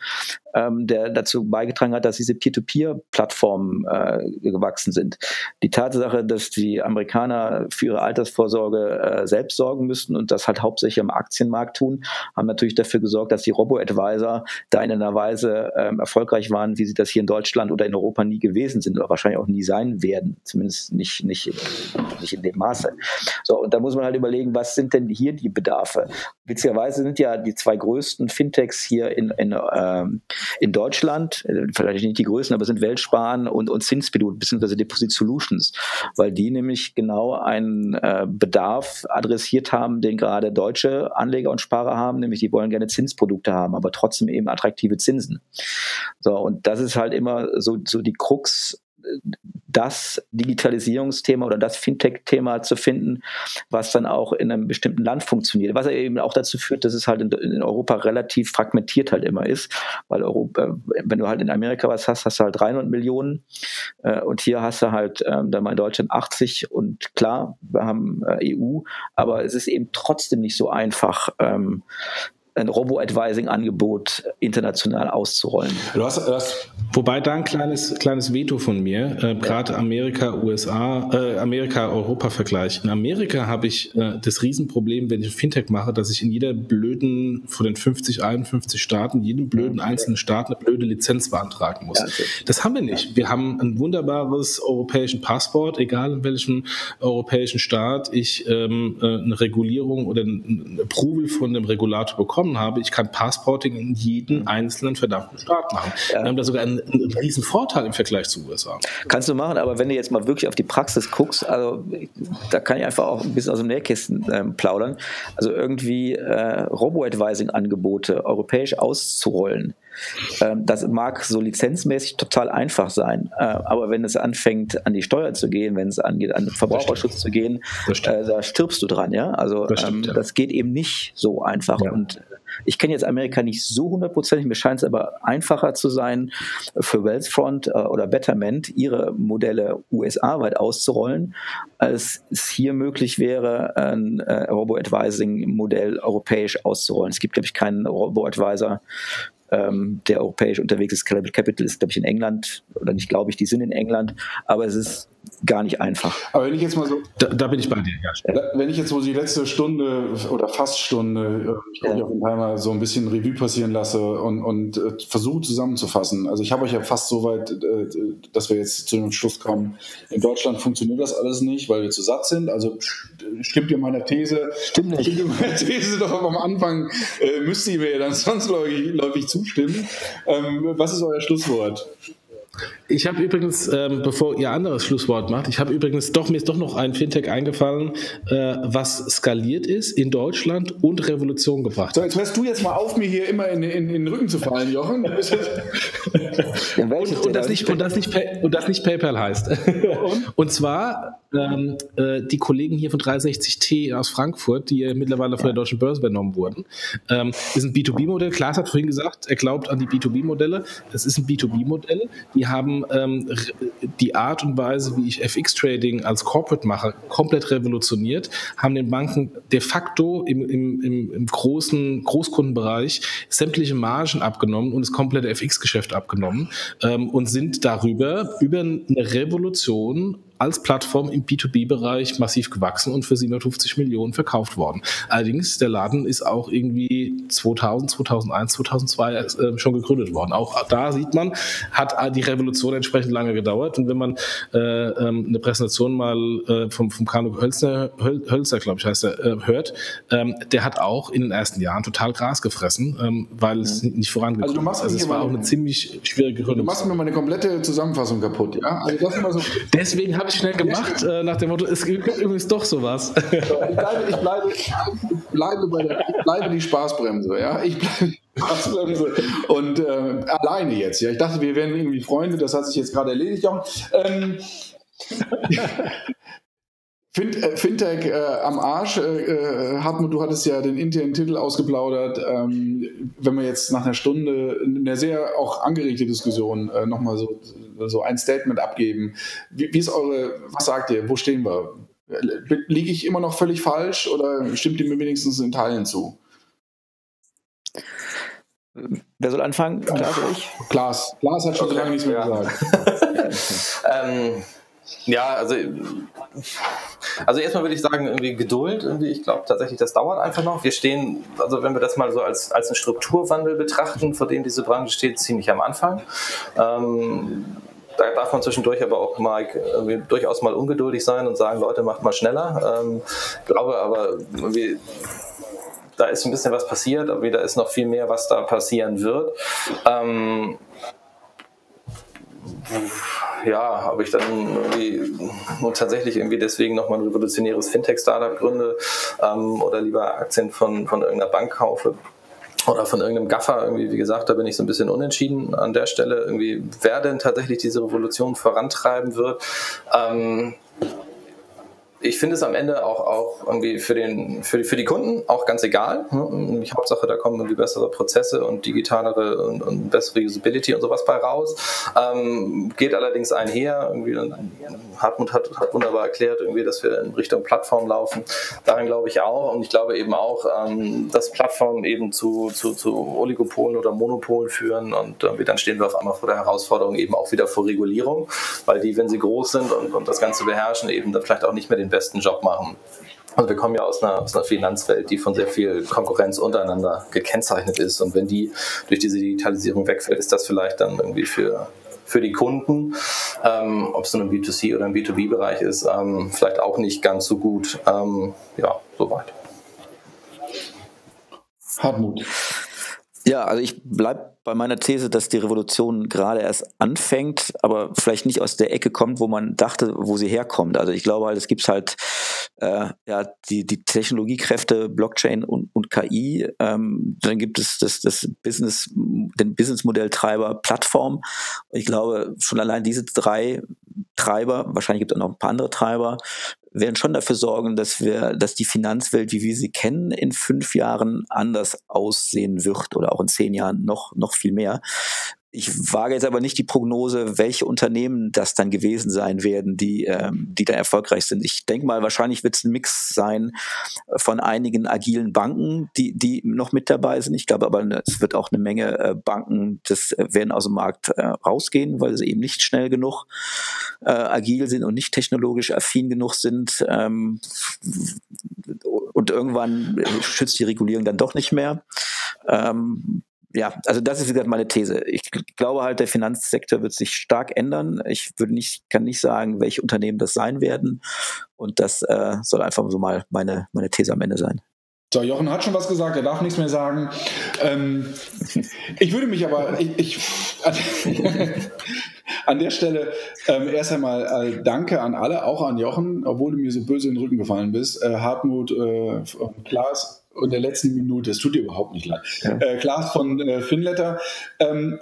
Speaker 4: ähm, der dazu beigetragen hat, dass diese Peer-to-Peer-Plattformen äh, gewachsen sind. Die Tatsache, dass die Amerikaner für ihre Altersvorsorge äh, selbst sorgen müssten und das halt hauptsächlich am Aktienmarkt tun, haben natürlich dafür gesorgt, dass die Robo-Advisor da in einer Weise ähm, erfolgreich waren, wie sie das hier in Deutschland oder in Europa nie gewesen sind oder wahrscheinlich auch nie sein werden, zumindest nicht, nicht, nicht in dem Maße. So, und da muss man halt überlegen, was sind denn hier die Bedarfe? Witzigerweise sind ja die zwei größten Fintechs hier in, in ähm, in Deutschland, äh, vielleicht nicht die größten, aber sind Weltsparen und, und Zinspedut bzw. Deposit Solutions, weil die nämlich genau einen äh, Bedarf adressiert haben, den gerade deutsche Anleger und Sparer haben, nämlich die wollen gerne Zinsprodukte haben, aber trotzdem eben attraktive Zinsen. So, und das ist halt immer so, so die Krux das Digitalisierungsthema oder das Fintech-Thema zu finden, was dann auch in einem bestimmten Land funktioniert. Was eben auch dazu führt, dass es halt in, Europa relativ fragmentiert halt immer ist, weil Europa, wenn du halt in Amerika was hast, hast du halt 300 Millionen äh, und hier hast du halt ähm, dann mal in Deutschland 80 und klar, wir haben äh, EU, aber es ist eben trotzdem nicht so einfach, ähm, ein Robo-Advising-Angebot international auszurollen.
Speaker 2: Du hast, du hast, Wobei da ein kleines, kleines Veto von mir, äh, gerade Amerika, USA, äh, Amerika-Europa-Vergleich. In Amerika habe ich äh, das Riesenproblem, wenn ich Fintech mache, dass ich in jeder blöden, von den 50, 51 Staaten, jedem blöden einzelnen Staat eine blöde Lizenz beantragen muss. Ja, das haben wir nicht. Wir haben ein wunderbares europäischen Passport, egal in welchem europäischen Staat ich ähm, äh, eine Regulierung oder ein Approval von dem Regulator bekomme bekommen habe, ich kann Passporting in jeden einzelnen verdammten Staat machen. Ja. Wir haben da sogar einen, einen riesen Vorteil im Vergleich zu USA.
Speaker 4: Kannst du machen, aber wenn du jetzt mal wirklich auf die Praxis guckst, also da kann ich einfach auch ein bisschen aus dem Nähkästen äh, plaudern. Also irgendwie äh, Robo-Advising-Angebote europäisch auszurollen, das mag so lizenzmäßig total einfach sein, äh, aber wenn es anfängt, an die Steuer zu gehen, wenn es angeht, an den Verbraucherschutz zu gehen, äh, da stirbst du dran, ja. Also das, stimmt, ähm, ja. das geht eben nicht so einfach. Ja. Und ich kenne jetzt Amerika nicht so hundertprozentig, mir scheint es aber einfacher zu sein, für Wealthfront äh, oder Betterment ihre Modelle USA-weit auszurollen, als es hier möglich wäre, ein äh, Robo-Advising-Modell europäisch auszurollen. Es gibt, glaube ich, keinen Robo-Advisor ähm, der europäisch unterwegs ist. Capital ist, glaube ich, in England, oder nicht glaube ich, die sind in England, aber es ist gar nicht einfach.
Speaker 1: Aber wenn ich jetzt mal so.
Speaker 2: Da, da bin ich bei dir,
Speaker 1: ja. Wenn ich jetzt so die letzte Stunde oder fast Stunde, äh, ich glaube, ja. ich mal so ein bisschen Revue passieren lasse und, und äh, versuche zusammenzufassen. Also ich habe euch ja fast so weit, äh, dass wir jetzt zu dem Schluss kommen, in Deutschland funktioniert das alles nicht, weil wir zu satt sind. Also stimmt ihr meiner These?
Speaker 4: Stimmt nicht.
Speaker 1: Stimmt ihr meiner These doch am Anfang, äh, müsst ihr mir ja dann <laughs> zwangsläufig zustimmen. Ähm, was ist euer Schlusswort?
Speaker 2: Ich habe übrigens, ähm, bevor ihr anderes Schlusswort macht, ich habe übrigens doch, mir ist doch noch ein Fintech eingefallen, äh, was skaliert ist in Deutschland und Revolution gebracht.
Speaker 1: So, jetzt hörst du jetzt mal auf, mir hier immer in, in, in den Rücken zu fallen, Jochen. <laughs> und,
Speaker 2: und, das nicht, und, das nicht, und das nicht PayPal heißt. Und, <laughs> und zwar ähm, äh, die Kollegen hier von 360T aus Frankfurt, die ja mittlerweile von der deutschen Börse übernommen wurden. Ähm, ist ein B2B-Modell. Klaas hat vorhin gesagt, er glaubt an die B2B-Modelle. Das ist ein B2B-Modell. Die haben ähm, die Art und Weise, wie ich FX-Trading als Corporate mache, komplett revolutioniert, haben den Banken de facto im, im, im, großen Großkundenbereich sämtliche Margen abgenommen und das komplette FX-Geschäft abgenommen ähm, und sind darüber über eine Revolution als Plattform im B2B-Bereich massiv gewachsen und für 750 Millionen verkauft worden. Allerdings, der Laden ist auch irgendwie 2000, 2001, 2002 äh, schon gegründet worden. Auch da sieht man, hat die Revolution entsprechend lange gedauert. Und wenn man äh, ähm, eine Präsentation mal äh, vom, vom Kanu Hölzer, Hölzer glaube ich, heißt er, äh, hört, ähm, der hat auch in den ersten Jahren total Gras gefressen, ähm, weil es nicht vorangekommen also ist. Also es war auch eine ziemlich schwierige Gründung.
Speaker 1: Du machst mir meine komplette Zusammenfassung kaputt, ja? Also
Speaker 2: so. Deswegen habe ich schnell gemacht, äh, nach dem Motto, es gibt übrigens doch sowas. <laughs>
Speaker 1: ich, bleibe, ich, bleibe, ich, bleibe bei der, ich bleibe die Spaßbremse, ja. Ich bleibe die Spaßbremse. Und äh, alleine jetzt, ja. Ich dachte, wir wären irgendwie Freunde, das hat sich jetzt gerade erledigt, Jochen. Ähm, <laughs> äh, Fintech äh, am Arsch. Äh, äh, Hartmut, du hattest ja den internen Titel ausgeplaudert. Ähm, wenn wir jetzt nach einer Stunde in einer sehr auch angeregte Diskussion äh, nochmal so, so ein Statement abgeben. Wie, wie ist eure, was sagt ihr? Wo stehen wir? Liege ich immer noch völlig falsch oder stimmt ihr mir wenigstens in Teilen zu?
Speaker 4: Wer soll anfangen?
Speaker 1: Klaas oder ich? Klaas. Klaas hat schon okay. so lange nichts mehr ja. gesagt. <laughs>
Speaker 3: ähm, ja, also, also erstmal würde ich sagen, irgendwie Geduld. Irgendwie, ich glaube tatsächlich, das dauert einfach noch. Wir stehen, also wenn wir das mal so als, als einen Strukturwandel betrachten, vor dem diese Branche steht, ziemlich am Anfang. Ähm, da darf man zwischendurch aber auch mal durchaus mal ungeduldig sein und sagen, Leute, macht mal schneller. Ähm, glaube aber, irgendwie, da ist ein bisschen was passiert, aber da ist noch viel mehr, was da passieren wird. Ähm, ja, ob ich dann irgendwie tatsächlich irgendwie deswegen nochmal ein revolutionäres Fintech-Startup gründe ähm, oder lieber Aktien von, von irgendeiner Bank kaufe oder von irgendeinem Gaffer, irgendwie, wie gesagt, da bin ich so ein bisschen unentschieden an der Stelle, irgendwie, wer denn tatsächlich diese Revolution vorantreiben wird. Ähm, ich finde es am Ende auch, auch irgendwie für, den, für, die, für die Kunden auch ganz egal. Hm, Hauptsache, da kommen irgendwie bessere Prozesse und digitalere und, und bessere Usability und sowas bei raus. Ähm, geht allerdings einher. Irgendwie, Hartmut hat, hat wunderbar erklärt, irgendwie, dass wir in Richtung Plattform laufen. Daran glaube ich auch. Und ich glaube eben auch, ähm, dass Plattformen eben zu, zu, zu Oligopolen oder Monopolen führen. Und irgendwie dann stehen wir auf einmal vor der Herausforderung eben auch wieder vor Regulierung, weil die, wenn sie groß sind und, und das Ganze beherrschen, eben dann vielleicht auch nicht mehr den besten Job machen. Also wir kommen ja aus einer, aus einer Finanzwelt, die von sehr viel Konkurrenz untereinander gekennzeichnet ist. Und wenn die durch diese Digitalisierung wegfällt, ist das vielleicht dann irgendwie für, für die Kunden, ähm, ob es nun im B2C oder im B2B-Bereich ist, ähm, vielleicht auch nicht ganz so gut. Ähm, ja, soweit.
Speaker 1: Hartmut.
Speaker 4: Ja, also ich bleibe bei meiner These, dass die Revolution gerade erst anfängt, aber vielleicht nicht aus der Ecke kommt, wo man dachte, wo sie herkommt. Also ich glaube halt, es gibt halt äh, ja die, die Technologiekräfte, Blockchain und, und KI. Ähm, dann gibt es das, das Business, den Businessmodelltreiber Plattform. Ich glaube, schon allein diese drei Treiber, wahrscheinlich gibt es auch noch ein paar andere Treiber, werden schon dafür sorgen, dass wir, dass die Finanzwelt, wie wir sie kennen, in fünf Jahren anders aussehen wird oder auch in zehn Jahren noch, noch viel mehr. Ich wage jetzt aber nicht die Prognose, welche Unternehmen das dann gewesen sein werden, die, ähm, die da erfolgreich sind. Ich denke mal, wahrscheinlich wird es ein Mix sein von einigen agilen Banken, die, die noch mit dabei sind. Ich glaube aber, es wird auch eine Menge äh, Banken, das äh, werden aus dem Markt äh, rausgehen, weil sie eben nicht schnell genug äh, agil sind und nicht technologisch affin genug sind. Ähm, und irgendwann schützt die Regulierung dann doch nicht mehr. Ähm, ja, also das ist wie gesagt meine These. Ich glaube halt, der Finanzsektor wird sich stark ändern. Ich würde nicht, kann nicht sagen, welche Unternehmen das sein werden. Und das äh, soll einfach so mal meine, meine These am Ende sein.
Speaker 1: So, Jochen hat schon was gesagt, er darf nichts mehr sagen. Ähm, ich würde mich aber, ich, ich an, <laughs> an, der Stelle ähm, erst einmal äh, danke an alle, auch an Jochen, obwohl du mir so böse in den Rücken gefallen bist. Äh, Hartmut, äh, Klaas, in der letzten Minute, es tut dir überhaupt nicht leid. Ja. Äh, Klaas von äh, Finletter. Ähm,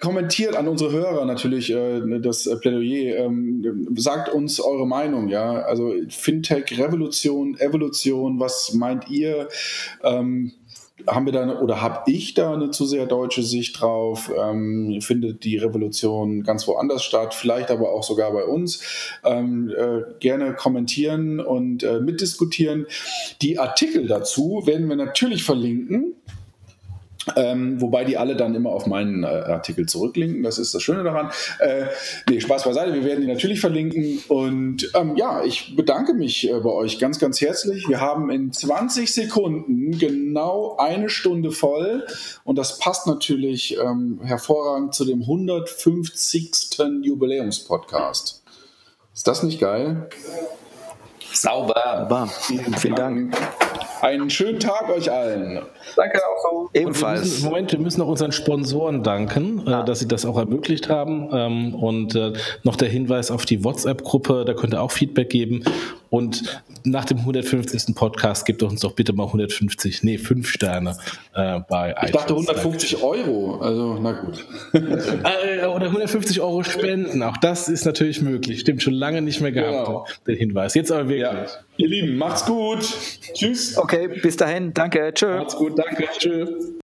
Speaker 1: kommentiert an unsere Hörer natürlich äh, das Plädoyer. Ähm, sagt uns eure Meinung, ja. Also Fintech, Revolution, Evolution, was meint ihr? Ähm, haben wir da oder habe ich da eine zu sehr deutsche Sicht drauf? Ähm, findet die Revolution ganz woanders statt, vielleicht aber auch sogar bei uns? Ähm, äh, gerne kommentieren und äh, mitdiskutieren. Die Artikel dazu werden wir natürlich verlinken. Ähm, wobei die alle dann immer auf meinen äh, Artikel zurücklinken. Das ist das Schöne daran. Äh, nee, Spaß beiseite. Wir werden die natürlich verlinken. Und ähm, ja, ich bedanke mich äh, bei euch ganz, ganz herzlich. Wir haben in 20 Sekunden genau eine Stunde voll. Und das passt natürlich ähm, hervorragend zu dem 150. Jubiläumspodcast. Ist das nicht geil?
Speaker 4: Sauber.
Speaker 1: Vielen, vielen Dank. Einen schönen Tag euch allen.
Speaker 4: Danke auch so.
Speaker 2: Ebenfalls. Wir müssen, Moment, wir müssen noch unseren Sponsoren danken, äh, dass sie das auch ermöglicht haben. Ähm, und äh, noch der Hinweis auf die WhatsApp-Gruppe, da könnt ihr auch Feedback geben. Und nach dem 150. Podcast gebt uns doch bitte mal 150, nee, 5 Sterne äh, bei
Speaker 1: Ich dachte 150 Euro, also na gut.
Speaker 2: äh, oder 150 Euro spenden, auch das ist natürlich möglich. Stimmt, schon lange nicht mehr gehabt, genau. den Hinweis. Jetzt aber wirklich. Ja.
Speaker 1: Ihr Lieben, macht's gut. Tschüss.
Speaker 4: Okay, bis dahin. Danke. Tschö.
Speaker 1: Macht's gut. Danke. Tschüss.